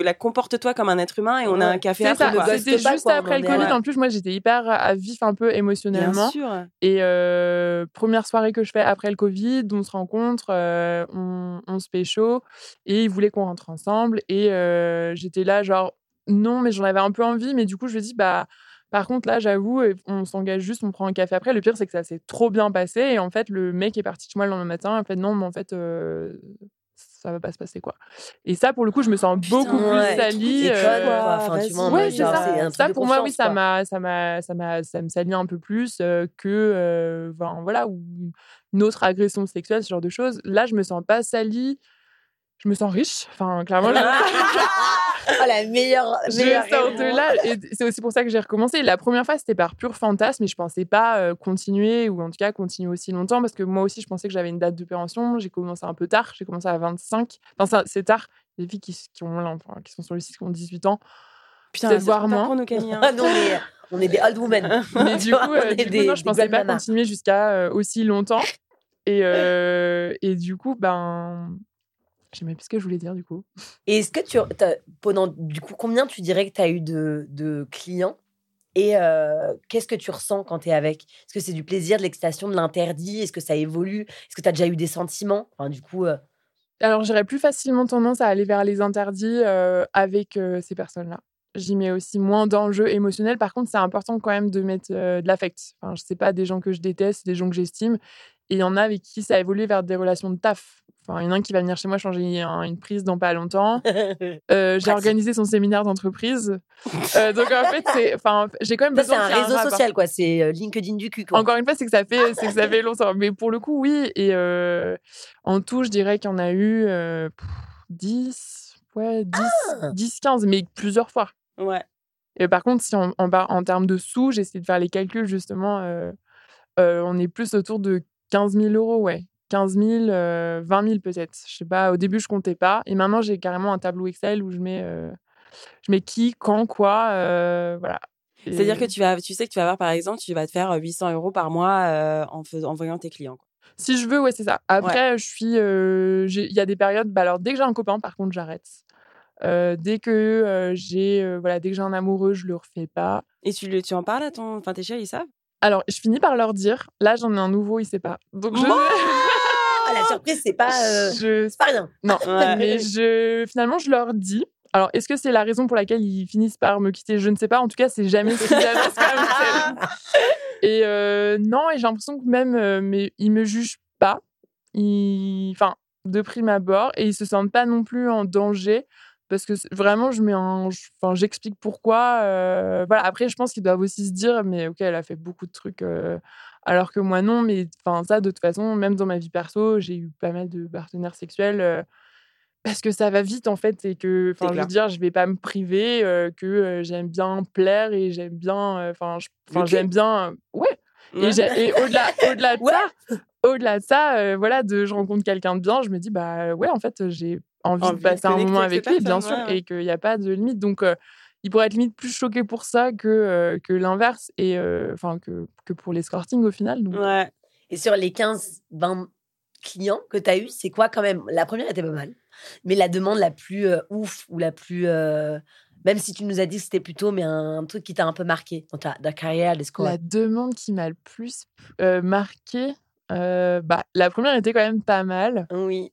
la comporte-toi comme un être humain et on a un café après. C'était juste après le Covid. En plus, moi, j'étais hyper à vif un peu émotionnellement. Bien sûr. Et première soirée que je fais après le Covid, on se rencontre, on, on, se chaud et il voulait qu'on rentre ensemble. Et j'étais là, genre non, mais j'en avais un peu envie. Mais du coup, je lui ai dit bah par contre, là, j'avoue, on s'engage juste, on prend un café après. Le pire, c'est que ça s'est trop bien passé. Et en fait, le mec est parti chez moi le lendemain matin. En fait, non, mais en fait, ça va pas se passer quoi. Et ça, pour le coup, je me sens beaucoup plus salie. ouais, c'est ça. Ça, pour moi, oui, ça m'a, ça m'a, ça m'a, ça me salit un peu plus que, voilà, ou une autre agression sexuelle, ce genre de choses. Là, je me sens pas salie. Je me sens riche. Enfin, clairement. oh, la meilleure. meilleure je sors de là. Et c'est aussi pour ça que j'ai recommencé. La première fois, c'était par pur fantasme, mais je pensais pas euh, continuer, ou en tout cas continuer aussi longtemps, parce que moi aussi, je pensais que j'avais une date de péremption. J'ai commencé un peu tard. J'ai commencé à 25. Enfin, c'est tard. Les filles qui, qui, ont, qui sont sur le site qui ont 18 ans. Putain, c'est voir moins. Nous, ah non, mais on est des old women. mais du coup, euh, du coup non, je pensais pas continuer jusqu'à euh, aussi longtemps. Et, et du coup, ben, je sais même plus ce que je voulais dire du coup. Et est-ce que tu pendant du coup combien tu dirais que tu as eu de, de clients et euh, qu'est-ce que tu ressens quand tu es avec? Est-ce que c'est du plaisir, de l'excitation, de l'interdit? Est-ce que ça évolue? Est-ce que tu as déjà eu des sentiments? Enfin, du coup euh Alors, j'aurais plus facilement tendance à aller vers les interdits euh, avec ces personnes-là. J'y mets aussi moins d'enjeux émotionnels. Par contre, c'est important quand même de mettre de l'affect. Enfin, je sais pas des gens que je déteste, des gens que j'estime. Et il y en a avec qui ça a évolué vers des relations de taf. Enfin, il y en a un qui va venir chez moi changer une prise dans pas longtemps. Euh, j'ai organisé son séminaire d'entreprise. Euh, donc en fait, c'est, enfin, j'ai quand même besoin. C'est un réseau social, quoi. C'est euh, LinkedIn du cul. Quoi. Encore une fois, c'est que ça fait, c'est que ça fait longtemps. Mais pour le coup, oui. Et en tout, je dirais qu'il y en a eu 10, ouais, 10, 10, 15, mais plusieurs fois. Ouais. Et par contre, si on, en, en termes de sous, j'essaie de faire les calculs justement. on est plus autour de 15 000 euros, ouais. 15 000, 20 000 peut-être. Je sais pas, au début, je comptais pas. Et maintenant, j'ai carrément un tableau Excel où je mets, euh, je mets qui, quand, quoi. Euh, voilà. C'est-à-dire que tu, vas, tu sais que tu vas avoir, par exemple, tu vas te faire 800 euros par mois euh, en, en voyant tes clients. Si je veux, ouais, c'est ça. Après, je suis. Il y a des périodes. Bah, alors, dès que j'ai un copain, par contre, j'arrête. dès que j'ai voilà dès que j'ai un amoureux je le refais pas et tu, tu en parles à ton enfin tes chéris ils savent? Alors je finis par leur dire là j'en ai un nouveau il sait pas donc je la surprise, c'est pas, euh, je... pas rien. Non, mais je... finalement, je leur dis. Alors, est-ce que c'est la raison pour laquelle ils finissent par me quitter? Je ne sais pas. En tout cas, c'est jamais ce qu'ils Et euh, non, et j'ai l'impression que même, euh, mais ils me jugent pas. Ils... Enfin, de prime abord, et ils se sentent pas non plus en danger parce que vraiment je mets un enfin j'explique pourquoi voilà. Après je pense qu'ils doivent aussi se dire mais ok elle a fait beaucoup de trucs alors que moi, non, mais enfin, ça, de toute façon, même dans ma vie perso, j'ai eu pas mal de partenaires sexuels parce que ça va vite, en fait, et que, enfin, je veux dire, je vais pas me priver, que j'aime bien plaire et j'aime bien, enfin, j'aime bien, ouais. Et, au-delà, au-delà de ça, au-delà de ça, voilà, de je rencontre quelqu'un de bien, je me dis, bah ouais, en fait, j'ai envie, de passer un moment avec lui, bien sûr, et qu'il n'y a pas de limite. Donc, il pourrait être limite plus choqué pour ça que, euh, que l'inverse, et euh, enfin que, que pour l'escorting au final. Ouais. Et sur les 15-20 clients que tu as eu, c'est quoi quand même? La première était pas mal, mais la demande la plus euh, ouf ou la plus. même si tu nous as dit que c'était plutôt, mais un, truc qui t'a un peu marqué dans ta, carrière La demande qui m'a le plus marqué, bah, la première était quand même pas mal. Oui.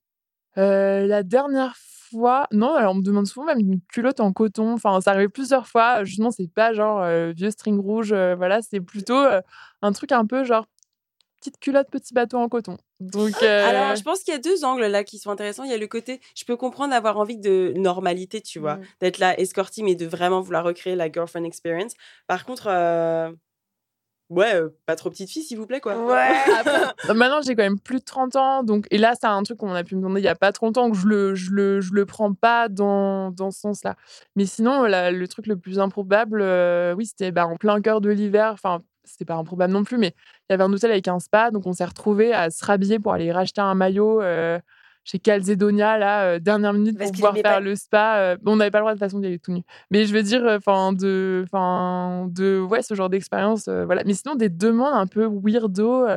La dernière fois, non, alors on me demande souvent même une culotte en coton. Enfin, ça arrive plusieurs fois. Justement, c'est pas genre euh, vieux string rouge. Euh, voilà, c'est plutôt euh, un truc un peu genre petite culotte, petit bateau en coton. Donc, alors, je pense qu'il y a deux angles là qui sont intéressants. Il y a le côté, je peux comprendre d'avoir envie de normalité, tu vois, mmh. d'être là escorting et de vraiment vouloir recréer la girlfriend experience. Par contre, Ouais, pas trop petite fille, s'il vous plaît, quoi. Ouais. Bah, maintenant, j'ai quand même plus de 30 ans. Donc, et là, c'est un truc qu'on a pu me demander il y a pas trop longtemps que je le, je le, je le prends pas dans, dans ce sens-là. Mais sinon, le truc le plus improbable, oui, c'était bah, en plein cœur de l'hiver. Enfin, c'était pas improbable non plus, mais il y avait un hôtel avec un spa. Donc, on s'est retrouvés à se rhabiller pour aller racheter un maillot chez Calzedonia, là, euh, dernière minute pour pouvoir faire le spa. Euh, on n'avait pas le droit de toute façon d'y aller tout nu. Mais je veux dire, enfin, de, enfin, de, ouais, ce genre d'expérience, euh, voilà. Mais sinon, des demandes un peu weirdo.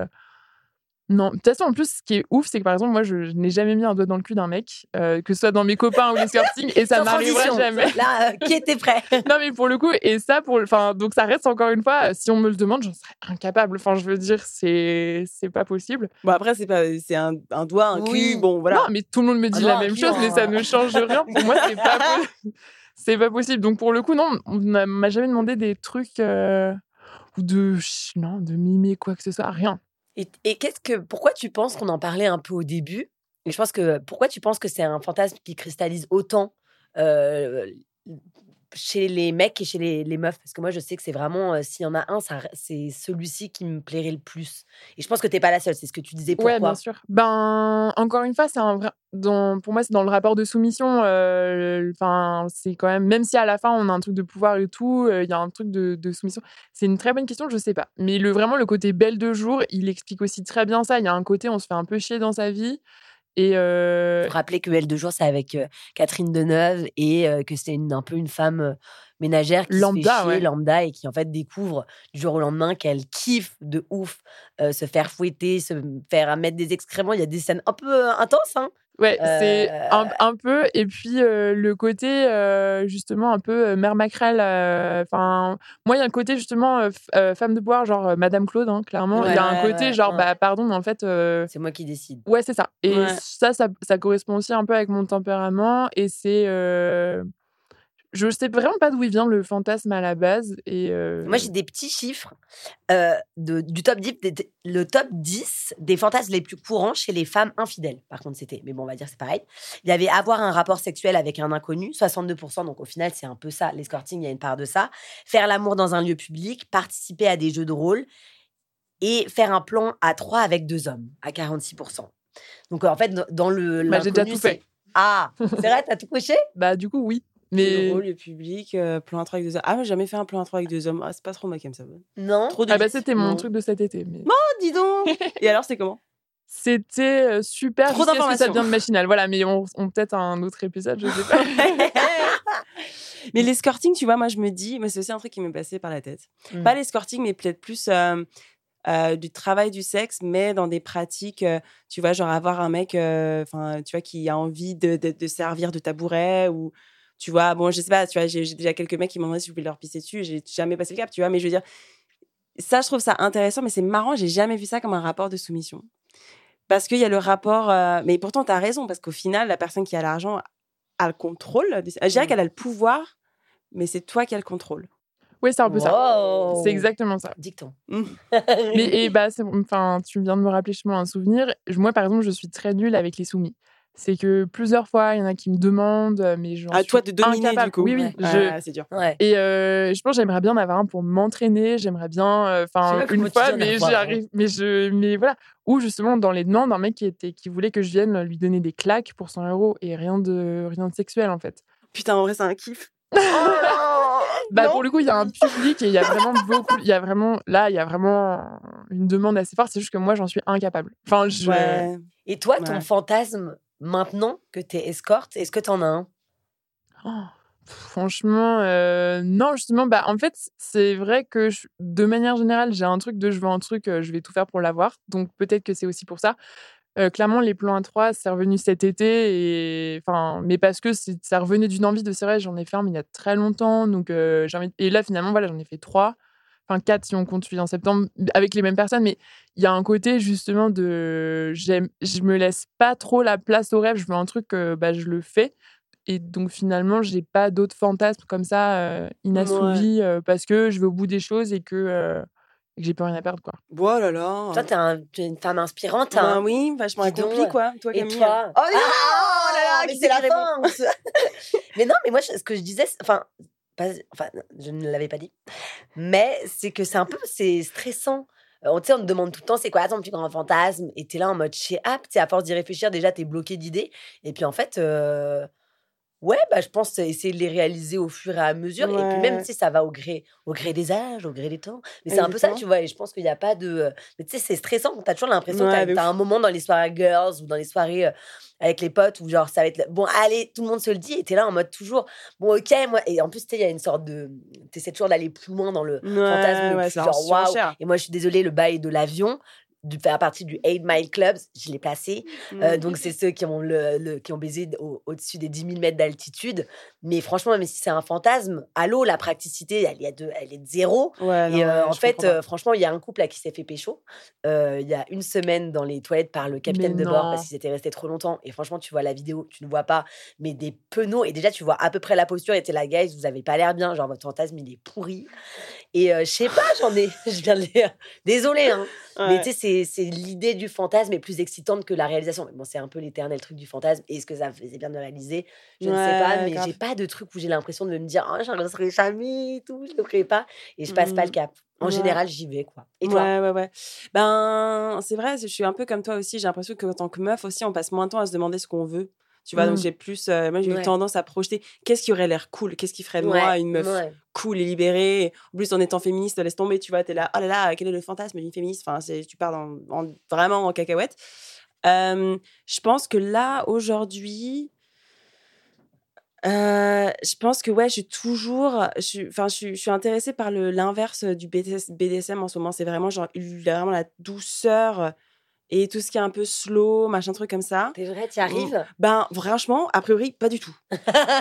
Non, de toute façon, en plus, ce qui est ouf, c'est que par exemple, moi, je, n'ai jamais mis un doigt dans le cul d'un mec, euh, que ce soit dans mes copains ou les skirting, et ça m'arriverait jamais. Là, euh, qui était prêt? Non, mais pour le coup, et ça, pour, enfin, donc ça reste encore une fois, si on me le demande, j'en serais incapable. Enfin, je veux dire, c'est, c'est pas possible. Bon, après, c'est pas, c'est un, un doigt, un cul, bon, voilà. Non, mais tout le monde me dit la même chose, mais ça ne change rien. Pour moi, c'est pas, c'est pas possible. Donc pour le coup, non, on m'a jamais demandé des trucs euh, ou de, non, de mimer quoi que ce soit, rien. Et, qu'est-ce que, pourquoi tu penses qu'on en parlait un peu au début? Et je pense que pourquoi tu penses que c'est un fantasme qui cristallise autant euh, chez les mecs et chez les, les meufs Parce que moi, je sais que c'est vraiment, euh, s'il y en a un, c'est celui-ci qui me plairait le plus. Et je pense que t'es pas la seule, c'est ce que tu disais. Pourquoi Ouais, bien sûr. Ben, encore une fois, c'est un vrai. Dans, pour moi, c'est dans le rapport de soumission. euh, Enfin, c'est quand même. Même si à la fin, on a un truc de pouvoir et tout, euh, il y a un truc de, de soumission. C'est une très bonne question, je sais pas. Mais le, vraiment, le côté belle de jour, il explique aussi très bien ça. Il y a un côté, on se fait un peu chier dans sa vie. Et. euh, rappeler que Elle de jour, c'est avec euh, Catherine Deneuve et euh, que c'est une- un peu une femme euh, ménagère qui Lambda, se fait chier, ouais. lambda, et qui en fait découvre du jour au lendemain qu'elle kiffe de ouf se faire fouetter, se faire mettre des excréments. Il y a des scènes un peu intenses, hein. Ouais, c'est Euh, un, un peu. Et puis, euh, le côté, euh, justement, un peu euh, mère Macrel. euh, Enfin, moi, il y a un côté, justement, euh, euh, femme de boire, genre euh, Madame Claude, hein, clairement. Il y a un côté, ouais, genre, ouais. bah, pardon, mais en fait. euh, C'est moi qui décide. Ouais, c'est ça. Et ça, ça, ça correspond aussi un peu avec mon tempérament. Et c'est. Je sais vraiment pas d'où il vient le fantasme à la base. Et euh, Moi, j'ai des petits chiffres euh, de, du top 10, des- le top 10 des fantasmes les plus courants chez les femmes infidèles. Par contre, c'était, mais bon, on va dire c'est pareil. Il y avait avoir un rapport sexuel avec un inconnu, 62%. Donc, au final, c'est un peu ça. L'escorting, il y a une part de ça. Faire l'amour dans un lieu public, participer à des jeux de rôle et faire un plan à trois avec deux hommes, à 46%. Donc, en fait, dans- le. Bah, j'ai déjà tout fait. Ah, c'est vrai, t'as tout coché? Bah, du coup, oui. Mais... Mais. Drôle, le public, euh, plan 3 avec deux hommes. Ah, j'ai jamais fait un plan 3 avec deux hommes. Ah, c'est pas trop ma cam, ça. Non Trop de Ah, bah, c'était mon Non. truc de cet été. Mais... Oh, dis donc Et alors, c'était comment? C'était euh, super. Trop que ça d'informations. devienne machinal. Voilà, mais on, on peut-être un autre épisode, je sais pas. Mais l'escorting, tu vois, moi, je me dis, moi, c'est aussi un truc qui m'est passé par la tête. Mm. Pas l'escorting, mais peut-être plus euh, euh, du travail du sexe, mais dans des pratiques, euh, tu vois, genre avoir un mec, euh, enfin, tu vois, qui a envie de, de, de servir de tabouret ou, tu vois, bon, je sais pas, tu vois, j'ai déjà quelques mecs qui m'ont demandé si je voulais leur pisser dessus, j'ai jamais passé le cap, tu vois, mais je veux dire, ça, je trouve ça intéressant, mais c'est marrant, j'ai jamais vu ça comme un rapport de soumission. Parce qu'il y a le rapport, euh, mais pourtant, tu as raison, parce qu'au final, la personne qui a l'argent a le contrôle. de- Je dirais Mm. qu'elle a le pouvoir, mais c'est toi qui as le contrôle. Oui, c'est un peu ça. C'est exactement ça. Dicton. Mm. Mais et bah, c'est- enfin, tu viens de me rappeler justement un souvenir. Moi, par exemple, je suis très nulle avec les soumis. C'est que plusieurs fois, il y en a qui me demandent, euh, mais j'en À suis toi de dominer, incapable. du coup. Oui, oui. Ouais. je- Ah, c'est dur. Ouais. Et euh, je pense que j'aimerais bien en avoir un pour m'entraîner. J'aimerais bien, euh, enfin, une fois, mais j'y hein. arrive. Mais je, mais voilà. Ou justement dans les demandes, un mec qui était, qui voulait que je vienne lui donner des claques pour 100 euros et rien de, rien de sexuel en fait. Putain, en vrai, c'est un kiff. Bah Non. pour le coup, il y a un public et il y a vraiment beaucoup, il y a vraiment, là, il y a vraiment une demande assez forte. C'est juste que moi, j'en suis incapable. Enfin, je. Ouais. Et toi, ton Ouais. fantasme, maintenant que tu es escorte, est-ce que tu en as un? Oh, franchement, euh, non, justement, bah, en fait, c'est vrai que de manière générale, j'ai un truc de je veux un truc, euh, je vais tout faire pour l'avoir. Donc peut-être que c'est aussi pour ça. Euh, clairement, les plans à 3, c'est revenu cet été, et, mais parce que ça revenait d'une envie de c'est j'en ai fait un, mais il y a très longtemps. Donc, j'ai envie- Et là, finalement, voilà, j'en ai fait trois. Enfin, quatre si on compte celui en septembre, avec les mêmes personnes. Mais il y a un côté, justement, de. j'aime- Je me laisse pas trop la place au rêve. Je veux un truc, euh, bah, je le fais. Et donc finalement, j'ai pas d'autres fantasmes comme ça euh, inassouvis euh, parce que je vais au bout des choses et que, euh, que j'ai plus rien à perdre quoi. Oh là là. Toi, t'es un- t'es une femme inspirante. Ben Hein. oui, vachement Dis donc, accompli, quoi. Toi, Et Camille. toi Oh, non Ah, oh là là, c'est la fin Mais non, mais moi, je- ce que je disais, enfin, pas- enfin, je ne l'avais pas dit, mais c'est que c'est un peu, c'est stressant. Euh, On, on te demande tout le temps, c'est quoi ton plus grand fantasme? Et t'es là en mode, chez app, à force d'y réfléchir, déjà, t'es bloqué d'idées. Et puis, en fait, euh, ouais, bah, je pense essayer de les réaliser au fur et à mesure. Et puis, même, tu sais, ça va au gré, au gré des âges, au gré des temps. Mais c'est un peu ça, tu vois. Et je pense qu'il n'y a pas de. Mais tu sais, c'est stressant. T'as toujours l'impression Ouais, que t'as un moment dans les soirées girls ou dans les soirées avec les potes où, genre, ça va être. Bon, allez, tout le monde se le dit. Et t'es là en mode toujours. Bon, ok, moi. Et en plus, tu sais, il y a une sorte de. T'essaies toujours d'aller plus loin dans le fantasme. Ouais, c'est genre, waouh. Et moi, je suis désolée, le bail de l'avion, de faire partie du 8 Mile Club, je l'ai placé. Euh, Mm. donc, c'est ceux qui ont, le, le- qui ont baisé au- au-dessus des 10 000 mètres d'altitude. Mais franchement, même si c'est un fantasme, allô, la praticité, elle, est de, elle est de zéro. Ouais, non, Et euh, en fait, euh, franchement, il y a un couple là qui s'est fait pécho il y a une semaine dans les toilettes par le capitaine Mais de bord parce qu'ils étaient restés trop longtemps. Et franchement, tu vois la vidéo, tu ne vois pas, mais des penauds. Et déjà, tu vois à peu près la posture. Et t'es là, guys, vous avez pas l'air bien. Genre, votre fantasme, il est pourri. Et je sais pas, j'en ai. Je viens de les. Désolée, hein. Mais tu sais, c'est l'idée du fantasme est plus excitante que la réalisation. Bon, c'est un peu l'éternel truc du fantasme. Est-ce que ça faisait bien de réaliser? Je ne sais pas, mais j'ai pas de truc où j'ai l'impression de me dire, oh, je ne serai jamais et tout, je ne le ferai pas. Et je passe pas le mmh. cap. En général, j'y vais, quoi. Et toi? Ouais, ouais, ouais. Ben, c'est vrai, je suis un peu comme toi aussi. J'ai l'impression qu'en tant que meuf aussi, on passe moins de temps à se demander ce qu'on veut. Tu vois, donc mmh. j'ai plus, euh, moi j'ai eu tendance à projeter qu'est-ce qui aurait l'air cool, qu'est-ce qui ferait de moi une meuf cool et libérée. En plus, en étant féministe, laisse tomber, tu vois, t'es là, oh là là, quel est le fantasme d'une féministe? Enfin, tu pars dans, vraiment en cacahuète. je pense que là, aujourd'hui, euh, je pense que ouais, je suis toujours, je suis, enfin, je, je suis intéressée par l'inverse du BDSM en ce moment. C'est vraiment genre vraiment la douceur et tout ce qui est un peu slow, machin truc comme ça. C'est vrai, tu arrives? Ben franchement, a priori, pas du tout.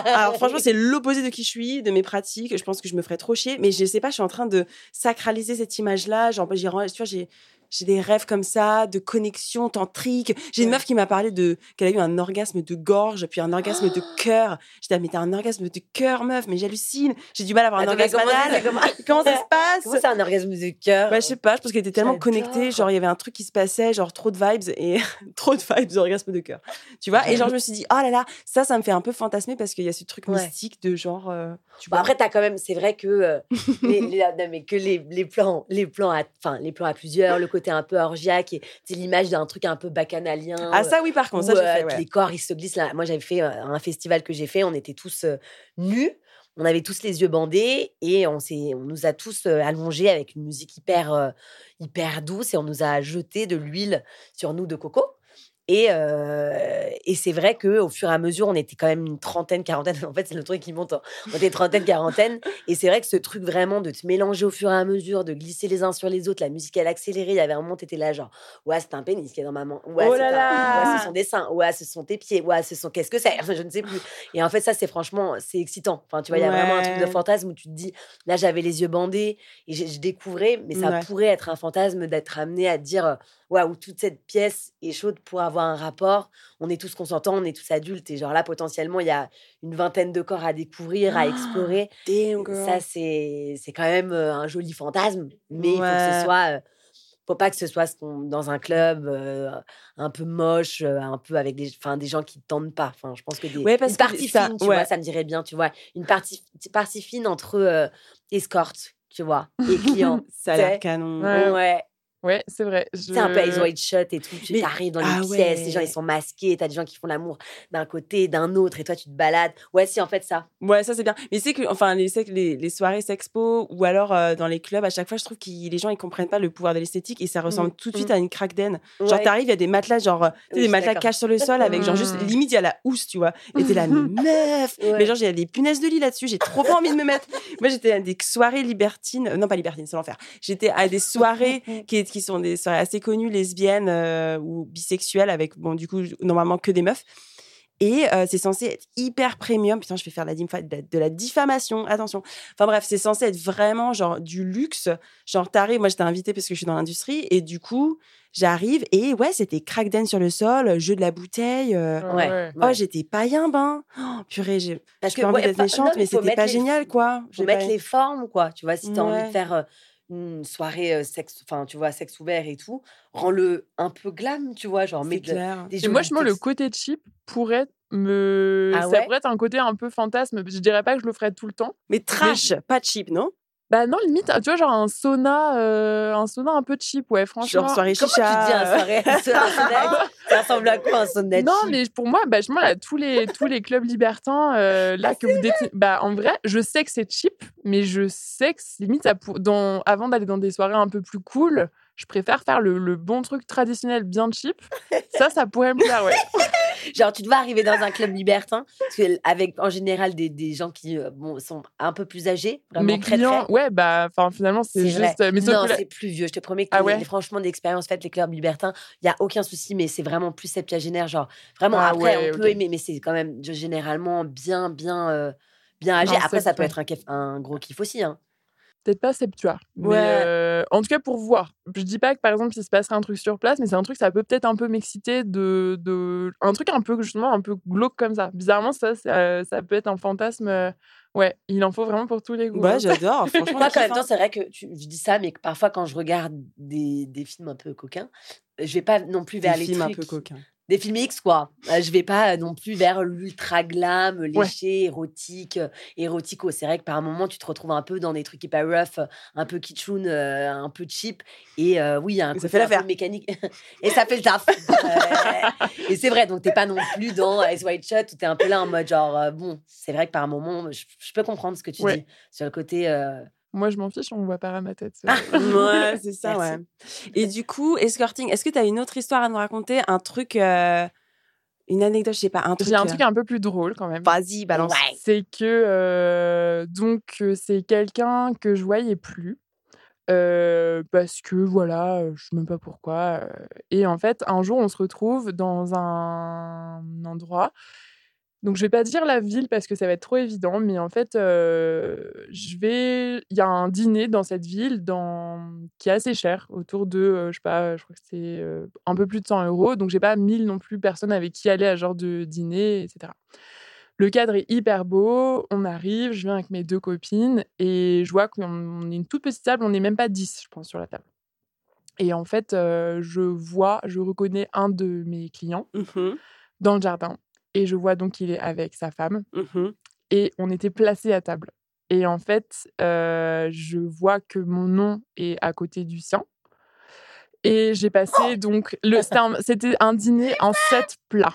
Alors franchement, c'est l'opposé de qui je suis, de mes pratiques. Je pense que je me ferais trop chier, mais je sais pas, je suis en train de sacraliser cette image-là. Genre, tu vois, j'ai j'ai des rêves comme ça, de connexion tantrique. J'ai une meuf qui m'a parlé de qu'elle a eu un orgasme de gorge, puis un orgasme de cœur. J'étais ah, mais t'as un orgasme de cœur, meuf, mais j'hallucine. J'ai du mal à avoir un orgasme anal. Comment, comment, ça se passe? Comment c'est un orgasme de cœur? Bah je sais pas, je pense qu'elle était tellement connectée, genre il y avait un truc qui se passait, genre trop de vibes et trop de vibes d'orgasme de cœur. Tu vois? Et genre je me suis dit oh là là, ça ça me fait un peu fantasmer parce qu'il y a ce truc mystique de genre euh, tu vois? Après t'as quand même c'est vrai que euh, les, mais que les, les plans les plans enfin les plans à plusieurs, le côté un peu orgiaque et c'est l'image d'un truc un peu bacchanalien. Ah ça oui par contre, ça j'ai fait, ouais. les corps ils se glissent là. Moi j'avais fait euh, un festival que j'ai fait, on était tous euh, nus, on avait tous les yeux bandés et on s'est on nous a tous euh, allongés avec une musique hyper hyper douce et on nous a jeté de l'huile sur nous de coco. Et, euh, et c'est vrai qu'au fur et à mesure, on était quand même une trentaine, quarantaine. En fait, c'est le truc qui monte. Hein. On était trentaine, quarantaine. Et c'est vrai que ce truc vraiment de te mélanger au fur et à mesure, de glisser les uns sur les autres, la musique, elle accélérée. Il y avait un moment, t'étais là, genre, ouais, c'est un pénis qui est dans ma main. Ouais, oh là là ouais, ce sont des seins. Ouais, ce sont tes pieds. Ouais, ce sont. Qu'est-ce que c'est? Je ne sais plus. Et en fait, ça, c'est franchement, c'est excitant. Enfin, tu vois, il y a vraiment un truc de fantasme où tu te dis, là, j'avais les yeux bandés et je, découvrais, mais ça pourrait être un fantasme d'être amené à dire waouh, toute cette pièce est chaude pour avoir un rapport. On est tous consentants, on est tous adultes. Et genre là, potentiellement, il y a une vingtaine de corps à découvrir, à explorer. ça, c'est, c'est quand même euh, un joli fantasme. Mais il faut que ce soit. Euh, faut pas que ce soit dans un club euh, un peu moche, un peu avec des, des gens qui ne tentent pas. Enfin, je pense que des, parce une partie fine, tu vois, ça me dirait bien, tu vois, une partie, partie fine entre escorte, tu vois, et clients. ça a l'air canon. ouais. Ouais, c'est vrai. C'est un peu Eyes Wide Shut et tout. Tu arrives dans les ah pièces, les gens ils sont masqués, t'as des gens qui font l'amour d'un côté, d'un autre, et toi tu te balades. Ouais, si, en fait, ça. Ouais, ça c'est bien. Mais c'est que, enfin, les, les, les soirées sexpo ou alors euh, dans les clubs, à chaque fois, je trouve que les gens ils comprennent pas le pouvoir de l'esthétique et ça ressemble mmh, tout de suite mmh. à une craque den. Genre, t'arrives, il y a des matelas, genre, euh, des matelas cachent sur le sol avec, genre, juste mmh. limite, il y a la housse, tu vois. Et t'es là, meuf Mais genre, j'ai des punaises de lit là-dessus, j'ai trop pas envie de me mettre. Moi, j'étais à des soirées libertines, non pas libertines, c'est l'enfer. J'étais à des soirées qui, qui sont des soirées assez connues lesbiennes euh, ou bisexuelles avec, bon, du coup, normalement que des meufs. Et euh, c'est censé être hyper premium. Putain, je vais faire la de, la diffamation. Attention. Enfin bref, c'est censé être vraiment genre du luxe. Genre, t'arrives, moi j'étais invitée parce que je suis dans l'industrie. Et du coup, j'arrive et ouais, c'était crack den sur le sol, jeu de la bouteille. Euh, ouais, Oh, j'étais païen, ben. Oh, purée, j'ai pas envie d'être méchante, mais c'était pas génial, quoi. Faut mettre les formes, quoi. Tu vois, si t'as envie de faire une soirée sexe, enfin, tu vois, sexe ouvert et tout, rend-le un peu glam, tu vois, genre, mais des moi, je le côté cheap pourrait me. Ah ça pourrait être un côté un peu fantasme. Je dirais pas que je le ferais tout le temps. Mais trash, pas cheap, non? Bah non, limite, tu vois, genre un sauna, euh, un sauna un peu cheap, ouais, franchement. Genre soirée chicha. Comment tu dis un soirée, un sauna Ça ressemble à quoi un sauna Non, mais pour moi, bah, je, là, tous les tous les clubs libertins, euh, là que vous détenez, bah en vrai, je sais que c'est cheap, mais je sais que limite, ça pour... dans... avant d'aller dans des soirées un peu plus cool, je préfère faire le, le, bon truc traditionnel bien cheap. Ça, ça pourrait me plaire, ouais. Genre, tu dois arriver dans un club libertin, avec en général des, des gens qui euh, bon, sont un peu plus âgés. Vraiment Mes clients, ouais, bah, finalement, c'est juste. Mais non, c'est plus vieux. Je te promets que ah ouais? franchement, d'expérience faite, les clubs libertins, il n'y a aucun souci, mais c'est vraiment plus septuagénaire. Genre, vraiment, ah après, on peut aimer, mais c'est quand même généralement bien, bien, euh, bien âgé. après, ça peut être un, un gros kiff aussi. Hein. Peut-être pas Septua. Mais, Ouais. euh, en tout cas, pour voir. Je dis pas que, par exemple, il se passerait un truc sur place, mais c'est un truc, ça peut peut-être un peu m'exciter de, de. Un truc un peu, justement, un peu glauque comme ça. Bizarrement, ça, ça, euh, ça peut être un fantasme. euh, Ouais, il en faut vraiment pour tous les goûts. Ouais, hein. j'adore. Franchement, Moi, en même temps, hein. c'est vrai que tu- je dis ça, mais que parfois, quand je regarde des, des films un peu coquins, je vais pas non plus Des vers les films un trucs. peu coquins. Des films X, quoi. Euh, Je vais pas non plus vers l'ultra glam, léché, érotique, euh, érotico. C'est vrai que par un moment, tu te retrouves un peu dans des trucs hyper rough, euh, un peu kitschoun, euh, un peu cheap. Et euh, oui, il y a un côté un peu mécanique. et ça fait le taf. Euh, et c'est vrai, donc t'es pas non plus dans Ice White Shut où t'es un peu là en mode genre, euh, bon, c'est vrai que par un moment, je, je peux comprendre ce que tu Ouais. dis sur le côté. Euh, Moi, je m'en fiche, on voit pas à ma tête. Ah. Ouais, c'est ça, Merci. ouais. Et du coup, escorting, est-ce que tu as une autre histoire à nous raconter Un truc, euh, une anecdote, je sais pas, un truc. J'ai un euh, truc un peu plus drôle quand même. Vas-y, balance. Ouais. C'est que euh, donc euh, c'est quelqu'un que je voyais plus euh, parce que voilà, euh, je sais même pas pourquoi. euh, et en fait, un jour, on se retrouve dans un endroit. Donc, je vais pas dire la ville parce que ça va être trop évident, mais en fait, euh, je vais. Il y a un dîner dans cette ville dans... qui est assez cher, autour de, euh, je sais pas, je crois que c'est euh, un peu plus de 100 euros. Donc, j'ai pas 1000 non plus personnes avec qui aller à ce genre de dîner, etc. Le cadre est hyper beau. On arrive, je viens avec mes deux copines et je vois qu'on on est une toute petite table. On n'est même pas 10, je pense, sur la table. Et en fait, euh, je vois, je reconnais un de mes clients Mhm, dans le jardin. Et je vois donc qu'il est avec sa femme. mhm. Et on était placés à table. Et en fait, euh, je vois que mon nom est à côté du sien. Et j'ai passé donc. le- C'était un, c'était un dîner en sept plats.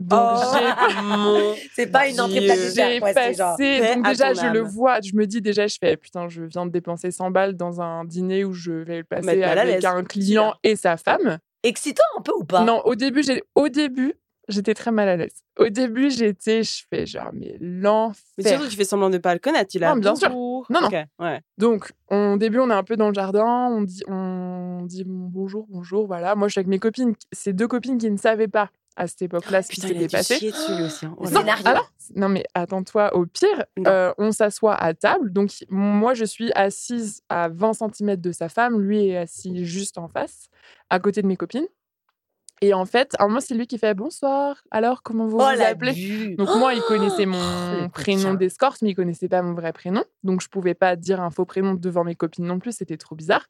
Donc Oh, C'est pas une entrée j'ai dessert, quoi, c'est genre. passé. paix Donc déjà, je le vois. Je me dis déjà, je fais putain, je viens de dépenser 100 balles dans un dîner où je vais le passer avec un client et sa femme. Excitant un peu ou pas? Non, au début, j'ai au début, j'étais très mal à l'aise. Au début, j'étais, je fais genre mais l'enfer. Mais surtout, tu fais semblant de pas le connaître. Tu l'as. Non, bien sûr. Non, non. Ouais. Donc, au début, on est un peu dans le jardin, on dit, on dit bon, bonjour, bonjour, voilà. Moi, je suis avec mes copines, ces deux copines qui ne savaient pas à cette époque-là ce qui il a s'était passé. hein. Oh. Alors, non, mais attends-toi, au pire, Non. euh, on s'assoit à table. Donc, moi, je suis assise à 20 cm de sa femme, lui est assis juste en face, à côté de mes copines. Et en fait, à un moment, c'est lui qui fait bonsoir. Alors, comment vous Oh vous appelez? vue. Donc moi, il connaissait mon prénom d'escorte, mais il connaissait pas mon vrai prénom. Donc je pouvais pas dire un faux prénom devant mes copines non plus, c'était trop bizarre.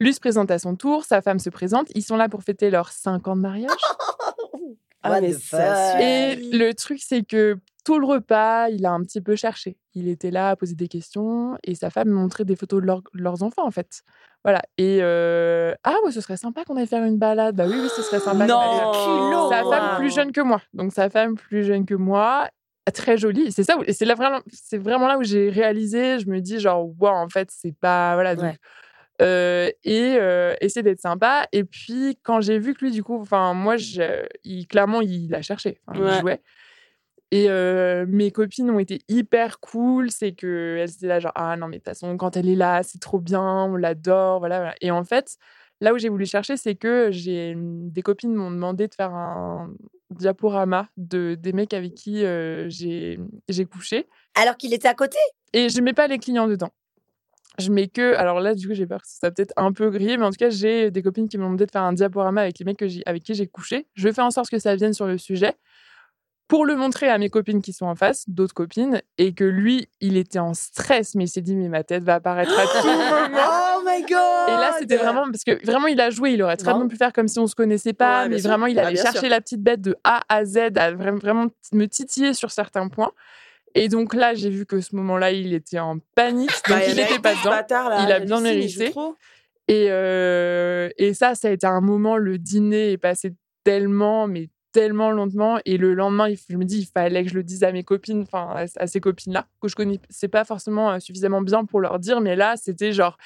Lui se présente à son tour, sa femme se présente. Ils sont là pour fêter leurs 5 ans de mariage. Ah, mais the ça Et le truc, c'est que tout le repas, il a un petit peu cherché. Il était là à poser des questions et sa femme montrait des photos de, leur- de leurs enfants, en fait. Voilà. Et euh, ah, ouais, ce serait sympa qu'on aille faire une balade. Bah oui, oui, ce serait sympa. Non. Sa femme Wow. plus jeune que moi. Donc sa femme plus jeune que moi, très jolie. C'est ça, c'est là vraiment, c'est vraiment là où j'ai réalisé. Je me dis genre, wow, en fait, c'est pas voilà. Donc, Ouais. euh, et euh, essayer d'être sympa. Et puis quand j'ai vu que lui, du coup, enfin moi, je, il clairement, il a cherché. Enfin, Ouais. Il jouait. Et euh, mes copines ont été hyper cool. C'est que elles étaient là genre ah non mais de toute façon quand elle est là, c'est trop bien, on l'adore, voilà, voilà. Et en fait, là où j'ai voulu chercher, c'est que j'ai des copines m'ont demandé de faire un diaporama de des mecs avec qui euh, j'ai j'ai couché Alors qu'il était à côté? Et je mets pas les clients dedans. Je mets que alors là du coup j'ai peur que ça peut-être un peu grillé mais en tout cas j'ai des copines qui m'ont demandé de faire un diaporama avec les mecs que avec qui j'ai couché. Je fais en sorte que ça vienne sur le sujet pour le montrer à mes copines qui sont en face, d'autres copines, et que lui, il était en stress, mais il s'est dit, mais ma tête va apparaître à tout moment. Oh my god Et là, c'était vraiment parce que vraiment, il a joué. Il aurait très bien pu faire comme si on se connaissait pas, Ouais, mais sûr. vraiment, il Bah, allait bien chercher sûr. la petite bête de A à Z, à vraiment, me titiller sur certains points. Et donc là, j'ai vu que ce moment-là, il était en panique, donc Bah, il n'était pas dedans. bâtard, là, Il a bien mérité. Et, euh, et ça, ça a été un moment. Le dîner est passé tellement, mais tellement lentement. Et le lendemain, il- je me dis, il fallait que je le dise à mes copines, enfin à, ces copines-là, que je connaissais pas forcément euh, suffisamment bien pour leur dire. Mais là, c'était genre,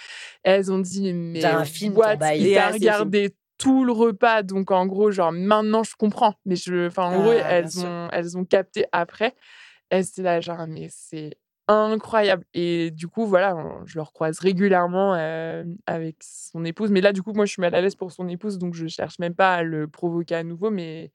elles ont dit, mais T'as un film, what? Il ah, c'est regardé tout le repas. Donc en gros, genre, maintenant, je comprends. Mais je, enfin, en Ah, gros, bien elles ont, elles ont capté après. Elles étaient là, genre, mais c'est incroyable. Et du coup, voilà, je le recroise régulièrement euh, avec son épouse. Mais là, du coup, moi, je suis mal à l'aise pour son épouse, donc je cherche même pas à le provoquer à nouveau. Mais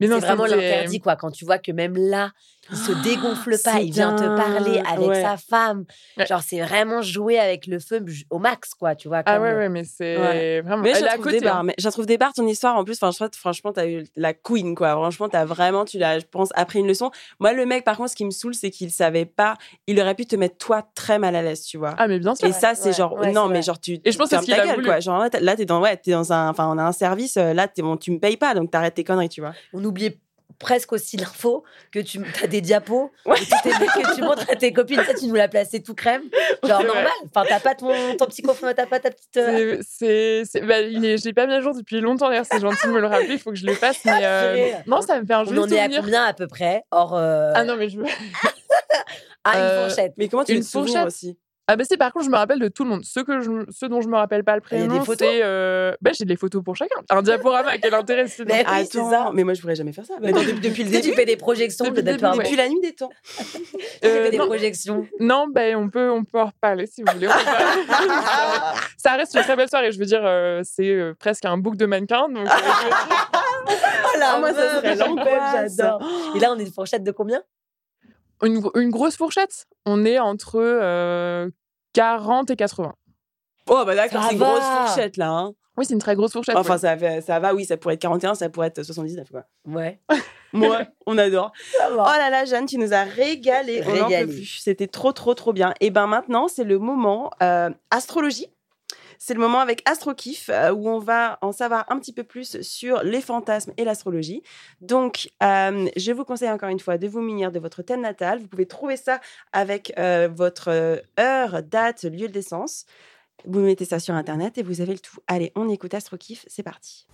c'est vraiment l'interdit, quoi. Quand tu vois que même là, il se dégonfle pas, il vient te parler avec sa femme. Genre, c'est vraiment jouer avec le feu au max, quoi, tu vois. Ah ouais, ouais, mais c'est vraiment. Mais je trouve des barres. Mais je trouve des barres ton histoire. En plus, franchement, t'as eu la queen, quoi. Franchement, t'as vraiment, tu l'as, je pense, appris une leçon. Moi, le mec, par contre, ce qui me saoule, c'est qu'il savait pas. Il aurait pu te mettre toi très mal à l'aise, tu vois. Ah, mais bien sûr. Et ça, c'est genre, non, mais genre, tu. Et je pense que ta gueule, quoi. Genre, là, t'es dans, ouais, t'es dans un, enfin, on a un service, euh, là, es, bon, tu me payes pas, donc t'arrêtes tes conneries, tu vois. On oubliait presque aussi l'info que tu as des diapos que tu montres à tes copines. Ça tu nous l'as placé tout crème. Genre normal. Enfin t'as pas ton, ton petit coffre t'as pas ta petite euh, c'est bah, il est je l'ai pas mis à jour depuis longtemps d'ailleurs c'est gentil de me le rappeler il faut que je le fasse mais euh, non ça me fait un joli on en est à combien à peu près or euh, ah non mais je ah une fourchette. mais comment tu une fourchette aussi? Ah bah c'est par contre je me rappelle de tout le monde. Ceux que je, ceux dont je me rappelle pas le prénom, c'est euh... bah, j'ai des photos pour chacun. Un diaporama quel intérêt c'est Mais ça. Mais moi je pourrais jamais faire ça. Mais depuis, depuis, le début tu fais des projections depuis, depuis, depuis la nuit des temps. tu fais des projections. Non ben on peut on peut en reparler si vous voulez. ça reste une très belle soirée. Je veux dire euh, c'est euh, presque un bouc de mannequin donc. Euh, oh là, moi ça serait j'adore. Et là on est une fourchette de combien? Une, une, grosse fourchette. On est entre 40 et 80. Oh, bah d'accord, c'est une grosse fourchette là. Hein. Oui, c'est une très grosse fourchette. Enfin, ça, ça va, oui, ça pourrait être 41, ça pourrait être 79, quoi. Ouais. Moi, on adore. Oh là là, Jeanne, tu nous as régalé. On C'était trop, trop, trop bien. Et ben maintenant, c'est le moment euh, astrologie. C'est le moment avec AstroKiff euh, où on va en savoir un petit peu plus sur les fantasmes et l'astrologie. Donc, euh, je vous conseille encore une fois de vous munir de votre thème natal. Vous pouvez trouver ça avec euh, votre heure, date, lieu de naissance. Vous mettez ça sur Internet et vous avez le tout. Allez, on écoute AstroKiff, c'est parti.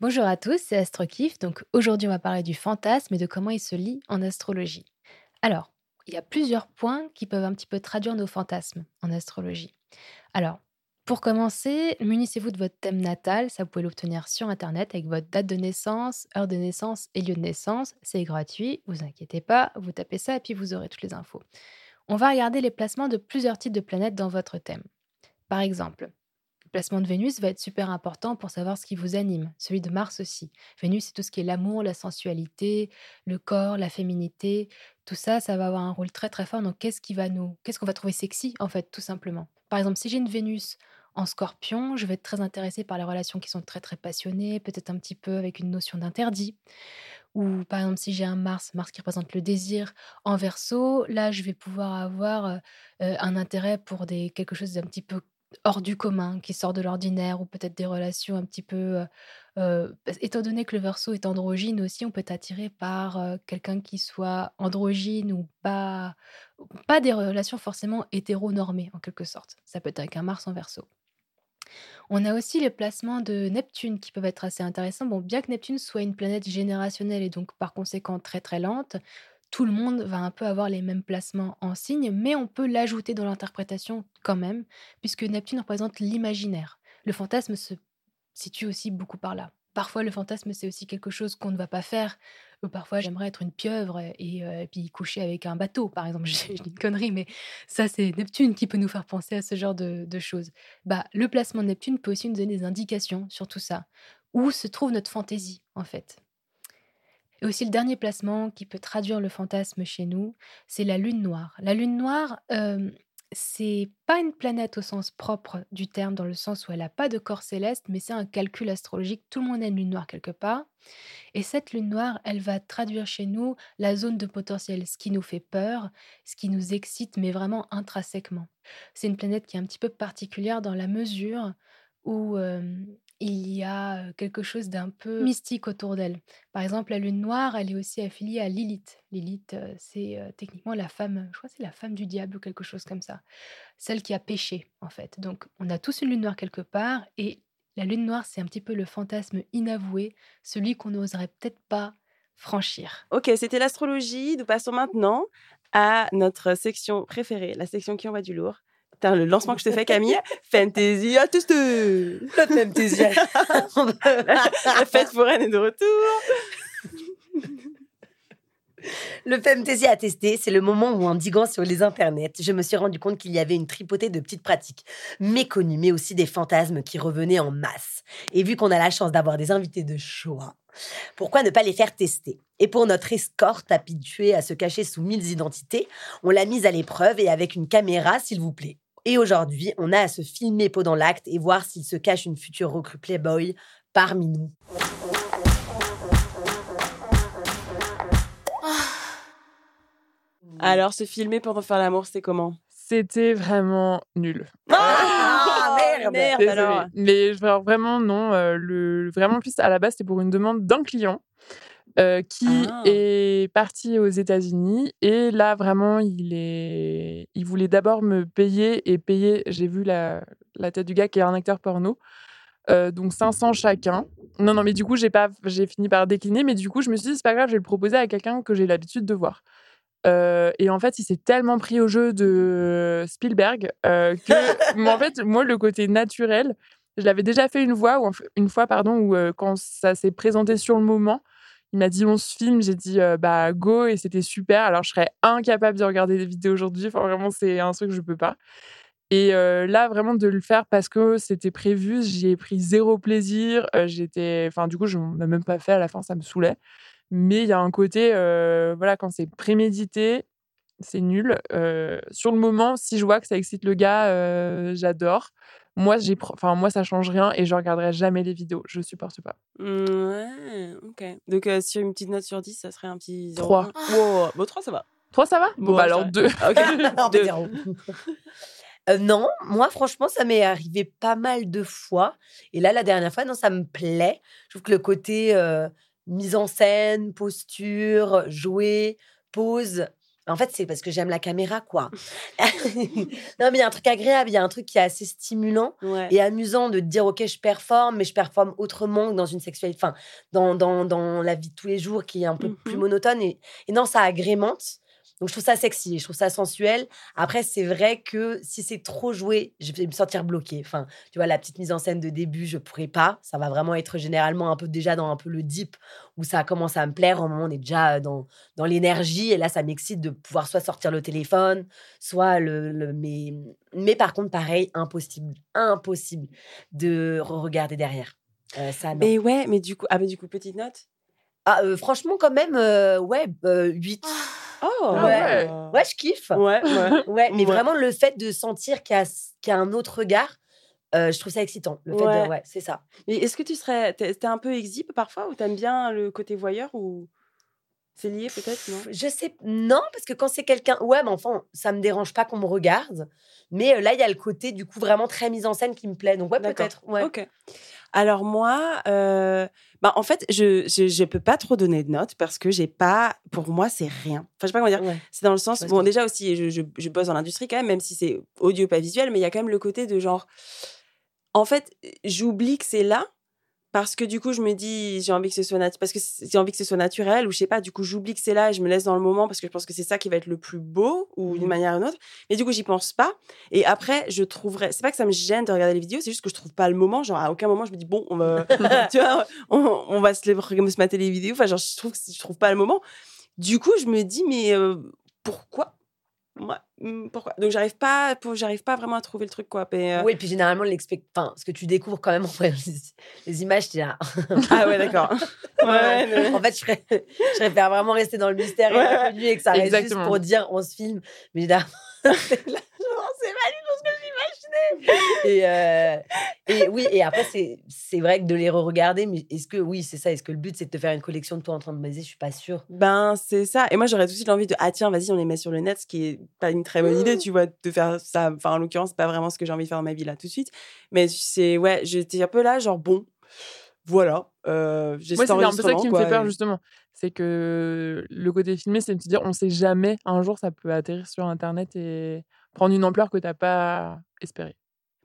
Bonjour à tous, c'est AstroKiff. Donc aujourd'hui, on va parler du fantasme et de comment il se lit en astrologie. Alors, il y a plusieurs points qui peuvent un petit peu traduire nos fantasmes en astrologie. Alors, pour commencer, munissez-vous de votre thème natal, ça vous pouvez l'obtenir sur internet avec votre date de naissance, heure de naissance et lieu de naissance, c'est gratuit, vous inquiétez pas, vous tapez ça et puis vous aurez toutes les infos. On va regarder les placements de plusieurs types de planètes dans votre thème. Par exemple, placement de Vénus va être super important pour savoir ce qui vous anime. Celui de Mars aussi. Vénus, c'est tout ce qui est l'amour, la sensualité, le corps, la féminité. Tout ça, ça va avoir un rôle très très fort. Donc, qu'est-ce qui va nous, qu'est-ce qu'on va trouver sexy en fait, tout simplement? Par exemple, si j'ai une Vénus en Scorpion, je vais être très intéressée par les relations qui sont très très passionnées, peut-être un petit peu avec une notion d'interdit. Ou par exemple, si j'ai un Mars, Mars qui représente le désir en Verseau, là, je vais pouvoir avoir euh, euh, un intérêt pour des quelque chose d'un petit peu hors du commun, qui sort de l'ordinaire, ou peut-être des relations un petit peu... étant donné que le verso est androgyne aussi, on peut être attiré par quelqu'un qui soit androgyne ou pas, pas des relations forcément hétéronormées en quelque sorte. Ça peut être avec un Mars en verso. On a aussi les placements de Neptune qui peuvent être assez intéressants. Bon, bien que Neptune soit une planète générationnelle et donc par conséquent très très lente, tout le monde va un peu avoir les mêmes placements en signe, mais on peut l'ajouter dans l'interprétation quand même, puisque Neptune représente l'imaginaire. Le fantasme se situe aussi beaucoup par là. Parfois, le fantasme, c'est aussi quelque chose qu'on ne va pas faire. Ou parfois, j'aimerais être une pieuvre et, euh, puis coucher avec un bateau, par exemple. Je, dis une connerie, mais ça, c'est Neptune qui peut nous faire penser à ce genre de, de choses. Bah, le placement de Neptune peut aussi nous donner des indications sur tout ça. Où se trouve notre fantaisie, en fait? Et aussi le dernier placement qui peut traduire le fantasme chez nous, c'est la lune noire. La lune noire, euh, c'est pas une planète au sens propre du terme, dans le sens où elle n'a pas de corps céleste, mais c'est un calcul astrologique. Tout le monde a une lune noire quelque part. Et cette lune noire, elle va traduire chez nous la zone de potentiel, ce qui nous fait peur, ce qui nous excite, mais vraiment intrinsèquement. C'est une planète qui est un petit peu particulière dans la mesure où il y a quelque chose d'un peu mystique autour d'elle. Par exemple, la lune noire, elle est aussi affiliée à Lilith. Lilith, c'est techniquement la femme, je crois c'est la femme du diable ou quelque chose comme ça. Celle qui a péché, en fait. Donc, on a tous une lune noire quelque part, et la lune noire, c'est un petit peu le fantasme inavoué, celui qu'on n'oserait peut-être pas franchir. Ok, c'était l'astrologie. Nous passons maintenant à notre section préférée, la section qui envoie du lourd le lancement que je te fais, Camille? Fantasy à tous La fantasy. la fête foraine est de retour. Le FemTesi à tester, c'est le moment où, en diguant sur les internets, je me suis rendu compte qu'il y avait une tripotée de petites pratiques méconnues, mais aussi des fantasmes qui revenaient en masse. Et vu qu'on a la chance d'avoir des invités de choix, pourquoi ne pas les faire tester? Et pour notre escorte habituée à se cacher sous mille identités, on l'a mise à l'épreuve et avec une caméra, s'il vous plaît. Et aujourd'hui, on a à se filmer pendant l'acte et voir s'il se cache une future recrue Playboy parmi nous. Alors, se filmer pendant faire l'amour, c'était comment? C'était vraiment nul. Ah, merde, Désolée. alors. Mais genre, vraiment, non. euh, le, vraiment, plus à la base, c'était pour une demande d'un client euh, qui Ah. est parti aux États-Unis. Et là, vraiment, il, est... il voulait d'abord me payer et payer. J'ai vu la, la tête du gars qui est un acteur porno. Euh, donc 500 chacun. Non, non, mais du coup, j'ai pas, j'ai fini par décliner. Mais du coup, je me suis dit, c'est pas grave, je vais le proposer à quelqu'un que j'ai l'habitude de voir. Euh, et en fait, il s'est tellement pris au jeu de Spielberg euh, que, en fait, moi, le côté naturel, je l'avais déjà fait une fois, ou une fois, pardon, où quand ça s'est présenté sur le moment, il m'a dit on se filme, j'ai dit euh, bah go et c'était super. Alors je serais incapable de regarder des vidéos aujourd'hui. Enfin vraiment c'est un truc que je peux pas. Et euh, là vraiment de le faire parce que c'était prévu, j'y ai pris zéro plaisir. Euh, J'étais, enfin du coup je n'en ai même pas fait à la fin, ça me saoulait. Mais il y a un côté, voilà, quand c'est prémédité, c'est nul. Sur le moment, si je vois que ça excite le gars, j'adore. Moi, j'ai, enfin moi, ça change rien et je regarderai jamais les vidéos. Je supporte pas. Mm, Ouais, ok. Donc, euh, sur une petite note sur 10, ça serait un petit 0. Trois. Wow. Bon, 3, ça va. Toi, ça va? Bon, Bon, bah alors va. deux. Ok. Euh, non, moi franchement ça m'est arrivé pas mal de fois et là la dernière fois non ça me plaît. Je trouve que le côté euh, mise en scène, posture, jouer, pose. En fait, c'est parce que j'aime la caméra, quoi. non, mais il y a un truc agréable, il y a un truc qui est assez stimulant Ouais. et amusant de te dire, OK, je performe, mais je performe autrement que dans une sexualité, enfin, dans, dans, dans la vie de tous les jours qui est un peu plus Mhm. monotone. Et, et non, ça agrémente. Donc, je trouve ça sexy, je trouve ça sensuel. Après, c'est vrai que si c'est trop joué, je vais me sentir bloquée. Enfin, tu vois, la petite mise en scène de début, je pourrais pas. Ça va vraiment être généralement un peu déjà dans un peu le deep où ça commence à me plaire. Au moment où on est déjà dans, dans l'énergie. Et là, ça m'excite de pouvoir soit sortir le téléphone, soit le. le- mais, mais par contre, pareil, impossible, impossible de regarder derrière. Euh, ça, non. Mais ouais, mais du coup, ah, mais du coup, petite note Ah, euh, franchement, quand même, euh, ouais, euh, 8. Oh Ah ouais. Ouais, je kiffe. Ouais, ouais. Ouais, mais vraiment le fait de sentir qu'il y a, qu'il y a un autre regard, euh, je trouve ça excitant. Le fait Ouais. de, ouais, c'est ça. Mais est-ce que tu serais. T'es t'es un peu exhibe parfois ou t'aimes bien le côté voyeur ou. C'est lié peut-être, non? Je sais, non, parce que quand c'est quelqu'un, ouais, mais enfin, ça me dérange pas qu'on me regarde. Mais euh, là, il y a le côté du coup vraiment très mise en scène qui me plaît. Donc ouais, peut-être. Ouais. Ok. Alors moi, euh, bah en fait, je, je je peux pas trop donner de notes parce que j'ai pas, pour moi, c'est rien. Enfin, je sais pas comment dire. Ouais. C'est dans le sens, bon, déjà aussi, je, je, je bosse dans l'industrie quand même, même si c'est audio pas visuel, mais il y a quand même le côté de genre, en fait, j'oublie que c'est là parce que du coup, je me dis, j'ai envie que ce soit nat- parce que j'ai envie que ce soit naturel ou je sais pas, du coup, j'oublie que c'est là et je me laisse dans le moment parce que je pense que c'est ça qui va être le plus beau ou d'une Mhm. manière ou d'une autre. Mais du coup, j'y pense pas. Et après, je trouverais, c'est pas que ça me gêne de regarder les vidéos, c'est juste que je trouve pas le moment. Genre, à aucun moment, je me dis, bon, on va, tu vois, on, on va se, lever- se mater les vidéos. Enfin, genre, je trouve que je trouve pas le moment. Du coup, je me dis, mais euh, pourquoi Moi, hum, pourquoi? Donc, j'arrive pas, j'arrive pas vraiment à trouver le truc, quoi. Mais, euh, Oui, et puis généralement, enfin, ce que tu découvres quand même en voyant les, les images, tu là. Ah ouais, d'accord. ouais, mais- en fait, je, pré- je préfère vraiment rester dans le mystère et Ouais. l'inconnu et que ça reste Exactement. juste pour dire on se filme. Mais là, c'est pas du tout ce que j'imaginais. Et, euh, et oui, et après, c'est, c'est vrai que de les re-regarder, mais est-ce que, oui, c'est ça, est-ce que le but c'est de te faire une collection de toi en train de baiser? Je suis pas sûre. Ben, c'est ça. Et moi, j'aurais tout de suite l'envie de, ah tiens, vas-y, on les met sur le net, ce qui est pas une très bonne idée, tu vois, de faire ça. Enfin, en l'occurrence, c'est pas vraiment ce que j'ai envie de faire dans ma vie là tout de suite. Mais c'est, ouais, j'étais un peu là, genre, bon, voilà. Euh, j'ai Moi, c'est un peu ça qui me fait peur, et- justement. C'est que le côté filmé, c'est de se dire, on sait jamais, un jour, ça peut atterrir sur Internet et prendre une ampleur que tu n'as pas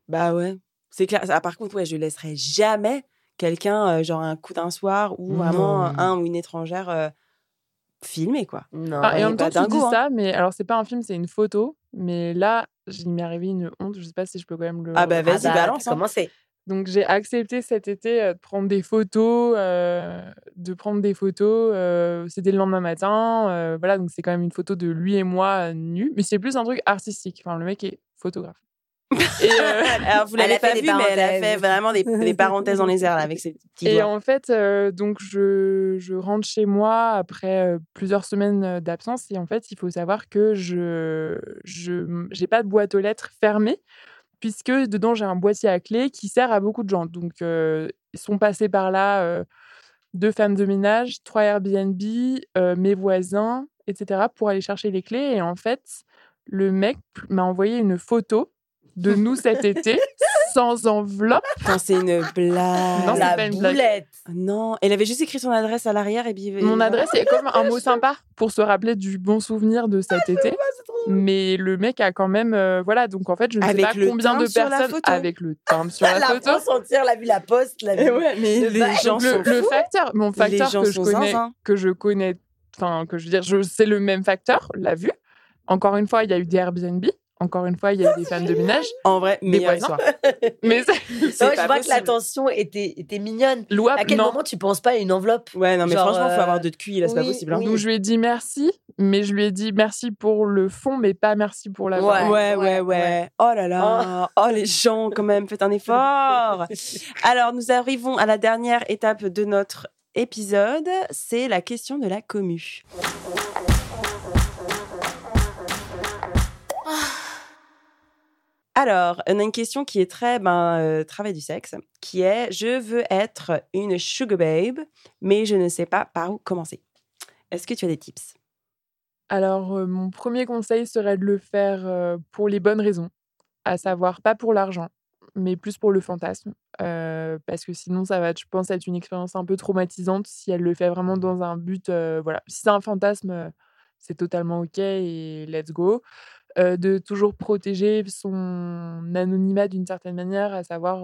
Bah ouais, c'est clair. Ah, par contre, ouais, je laisserai jamais quelqu'un, euh, genre un coup d'un soir ou vraiment Non. un ou une étrangère euh, filmer, quoi. Non. Ah, et en même temps, tu dis hein. ça, mais alors, c'est pas un film, c'est une photo. Mais là, il m'est arrivé une honte. Je sais pas si je peux quand même le. Ah bah, Ah vas-y, bah, balance, hein. Comment c'est Donc j'ai accepté cet été de prendre des photos, de prendre des photos. C'était le lendemain matin, voilà. Donc c'est quand même une photo de lui et moi nus, mais c'est plus un truc artistique. Enfin, le mec est photographe. Et Alors, vous l'avez pas vu, mais elle a fait vraiment des, parenthèses dans les airs là, avec ses petits Et en fait, donc je, je, rentre chez moi après plusieurs semaines d'absence. Et en fait, il faut savoir que je n'ai pas de boîte aux lettres fermée puisque dedans j'ai un boîtier à clé qui sert à beaucoup de gens. Donc, ils sont passés par là deux femmes de ménage, trois Airbnb, mes voisins, etc. pour aller chercher les clés. Et en fait, le mec m'a envoyé une photo de nous cet été sans enveloppe. c'est une blague. Non, la pas une boulette. Non, elle avait juste écrit son adresse à l'arrière et puis. Mon adresse est comme un mot sympa pour se rappeler du bon souvenir de cet ah, été. Mais le mec a quand même, euh, voilà, donc en fait, je ne sais pas combien de personnes avec le timbre sur la, la photo. La sentir, la vu la poste, la vue. Ouais, mais les gens le, le, facteur, mon facteur que je connais, que je connais, enfin que je veux dire, je c'est le même facteur, la vue. Encore une fois, il y a eu des Airbnb. Encore une fois, il y a des femmes de ménage. En vrai, mais voisins. mais je vois que la tension était, était mignonne. à quel moment tu penses pas à une enveloppe Ouais, non, mais franchement, il faut avoir de QI, là, c'est pas possible. Hein. Donc, je lui ai dit merci, mais je lui ai dit merci pour le fond, mais pas merci pour la ouais, ouais, ouais, ouais, Oh là là. Oh. oh, les gens, quand même, faites un effort. Alors, nous arrivons à la dernière étape de notre épisode. C'est la question de la commu. Alors, on a une question qui est très ben, euh, travail du sexe, qui est je veux être une sugar babe, mais je ne sais pas par où commencer. Est-ce que tu as des tips? Alors, euh, mon premier conseil serait de le faire euh, pour les bonnes raisons, à savoir pas pour l'argent, mais plus pour le fantasme, parce que sinon ça va, je pense, être une expérience un peu traumatisante si elle le fait vraiment dans un but, voilà. Si c'est un fantasme, c'est totalement ok et let's go de toujours protéger son anonymat d'une certaine manière, à savoir,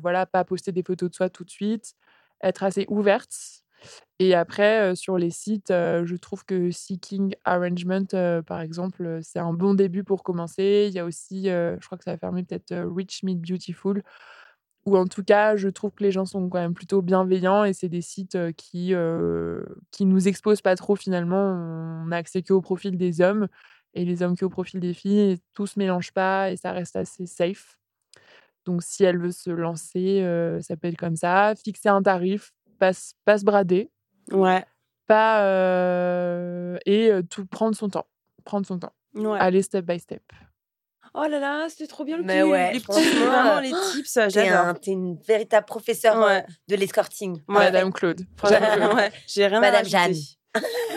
voilà, pas poster des photos de soi tout de suite, être assez ouverte. Et après, sur les sites, je trouve que Seeking Arrangement, par exemple, c'est un bon début pour commencer. Il y a aussi, je crois que ça a fermé peut-être Rich Meet Beautiful, ou en tout cas, je trouve que les gens sont quand même plutôt bienveillants et c'est des sites qui, qui nous exposent pas trop finalement. On n'a accès qu'au profil des hommes et les hommes qui au profil des filles, tout se mélange pas et ça reste assez safe. Donc si elle veut se lancer, euh, ça peut être comme ça, fixer un tarif, pas, pas se brader. Ouais. Pas euh, et tout prendre son temps, prendre son temps. Ouais. Aller step by step. Oh là là, c'était trop bien le Mais ouais, les petits, vraiment les tips, j'adore. T'es une véritable professeure de l'escorting. Madame Claude. ouais. J'ai rien Madame à Jeanne.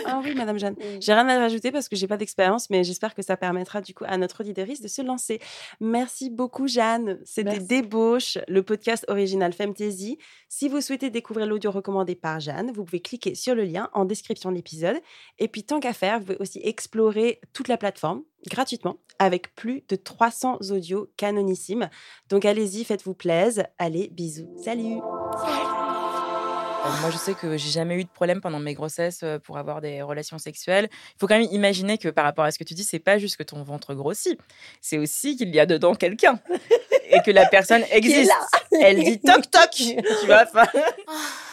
Ah oui, Madame Jeanne. J'ai rien à rajouter parce que j'ai pas d'expérience, mais j'espère que ça permettra du coup à notre auditrice de se lancer. Merci beaucoup, Jeanne. C'était Débauche, le podcast original Femtasy. Si vous souhaitez découvrir l'audio recommandé par Jeanne, vous pouvez cliquer sur le lien en description de l'épisode. Et puis, tant qu'à faire, vous pouvez aussi explorer toute la plateforme gratuitement avec plus de 300 audios canonissimes. Donc, allez-y, faites-vous plaisir. Allez, bisous. Salut. Euh, moi, je sais que j'ai jamais eu de problème pendant mes grossesses pour avoir des relations sexuelles. Il faut quand même imaginer que par rapport à ce que tu dis, c'est pas juste que ton ventre grossit, c'est aussi qu'il y a dedans quelqu'un et que la personne existe. Elle dit toc toc, tu vois.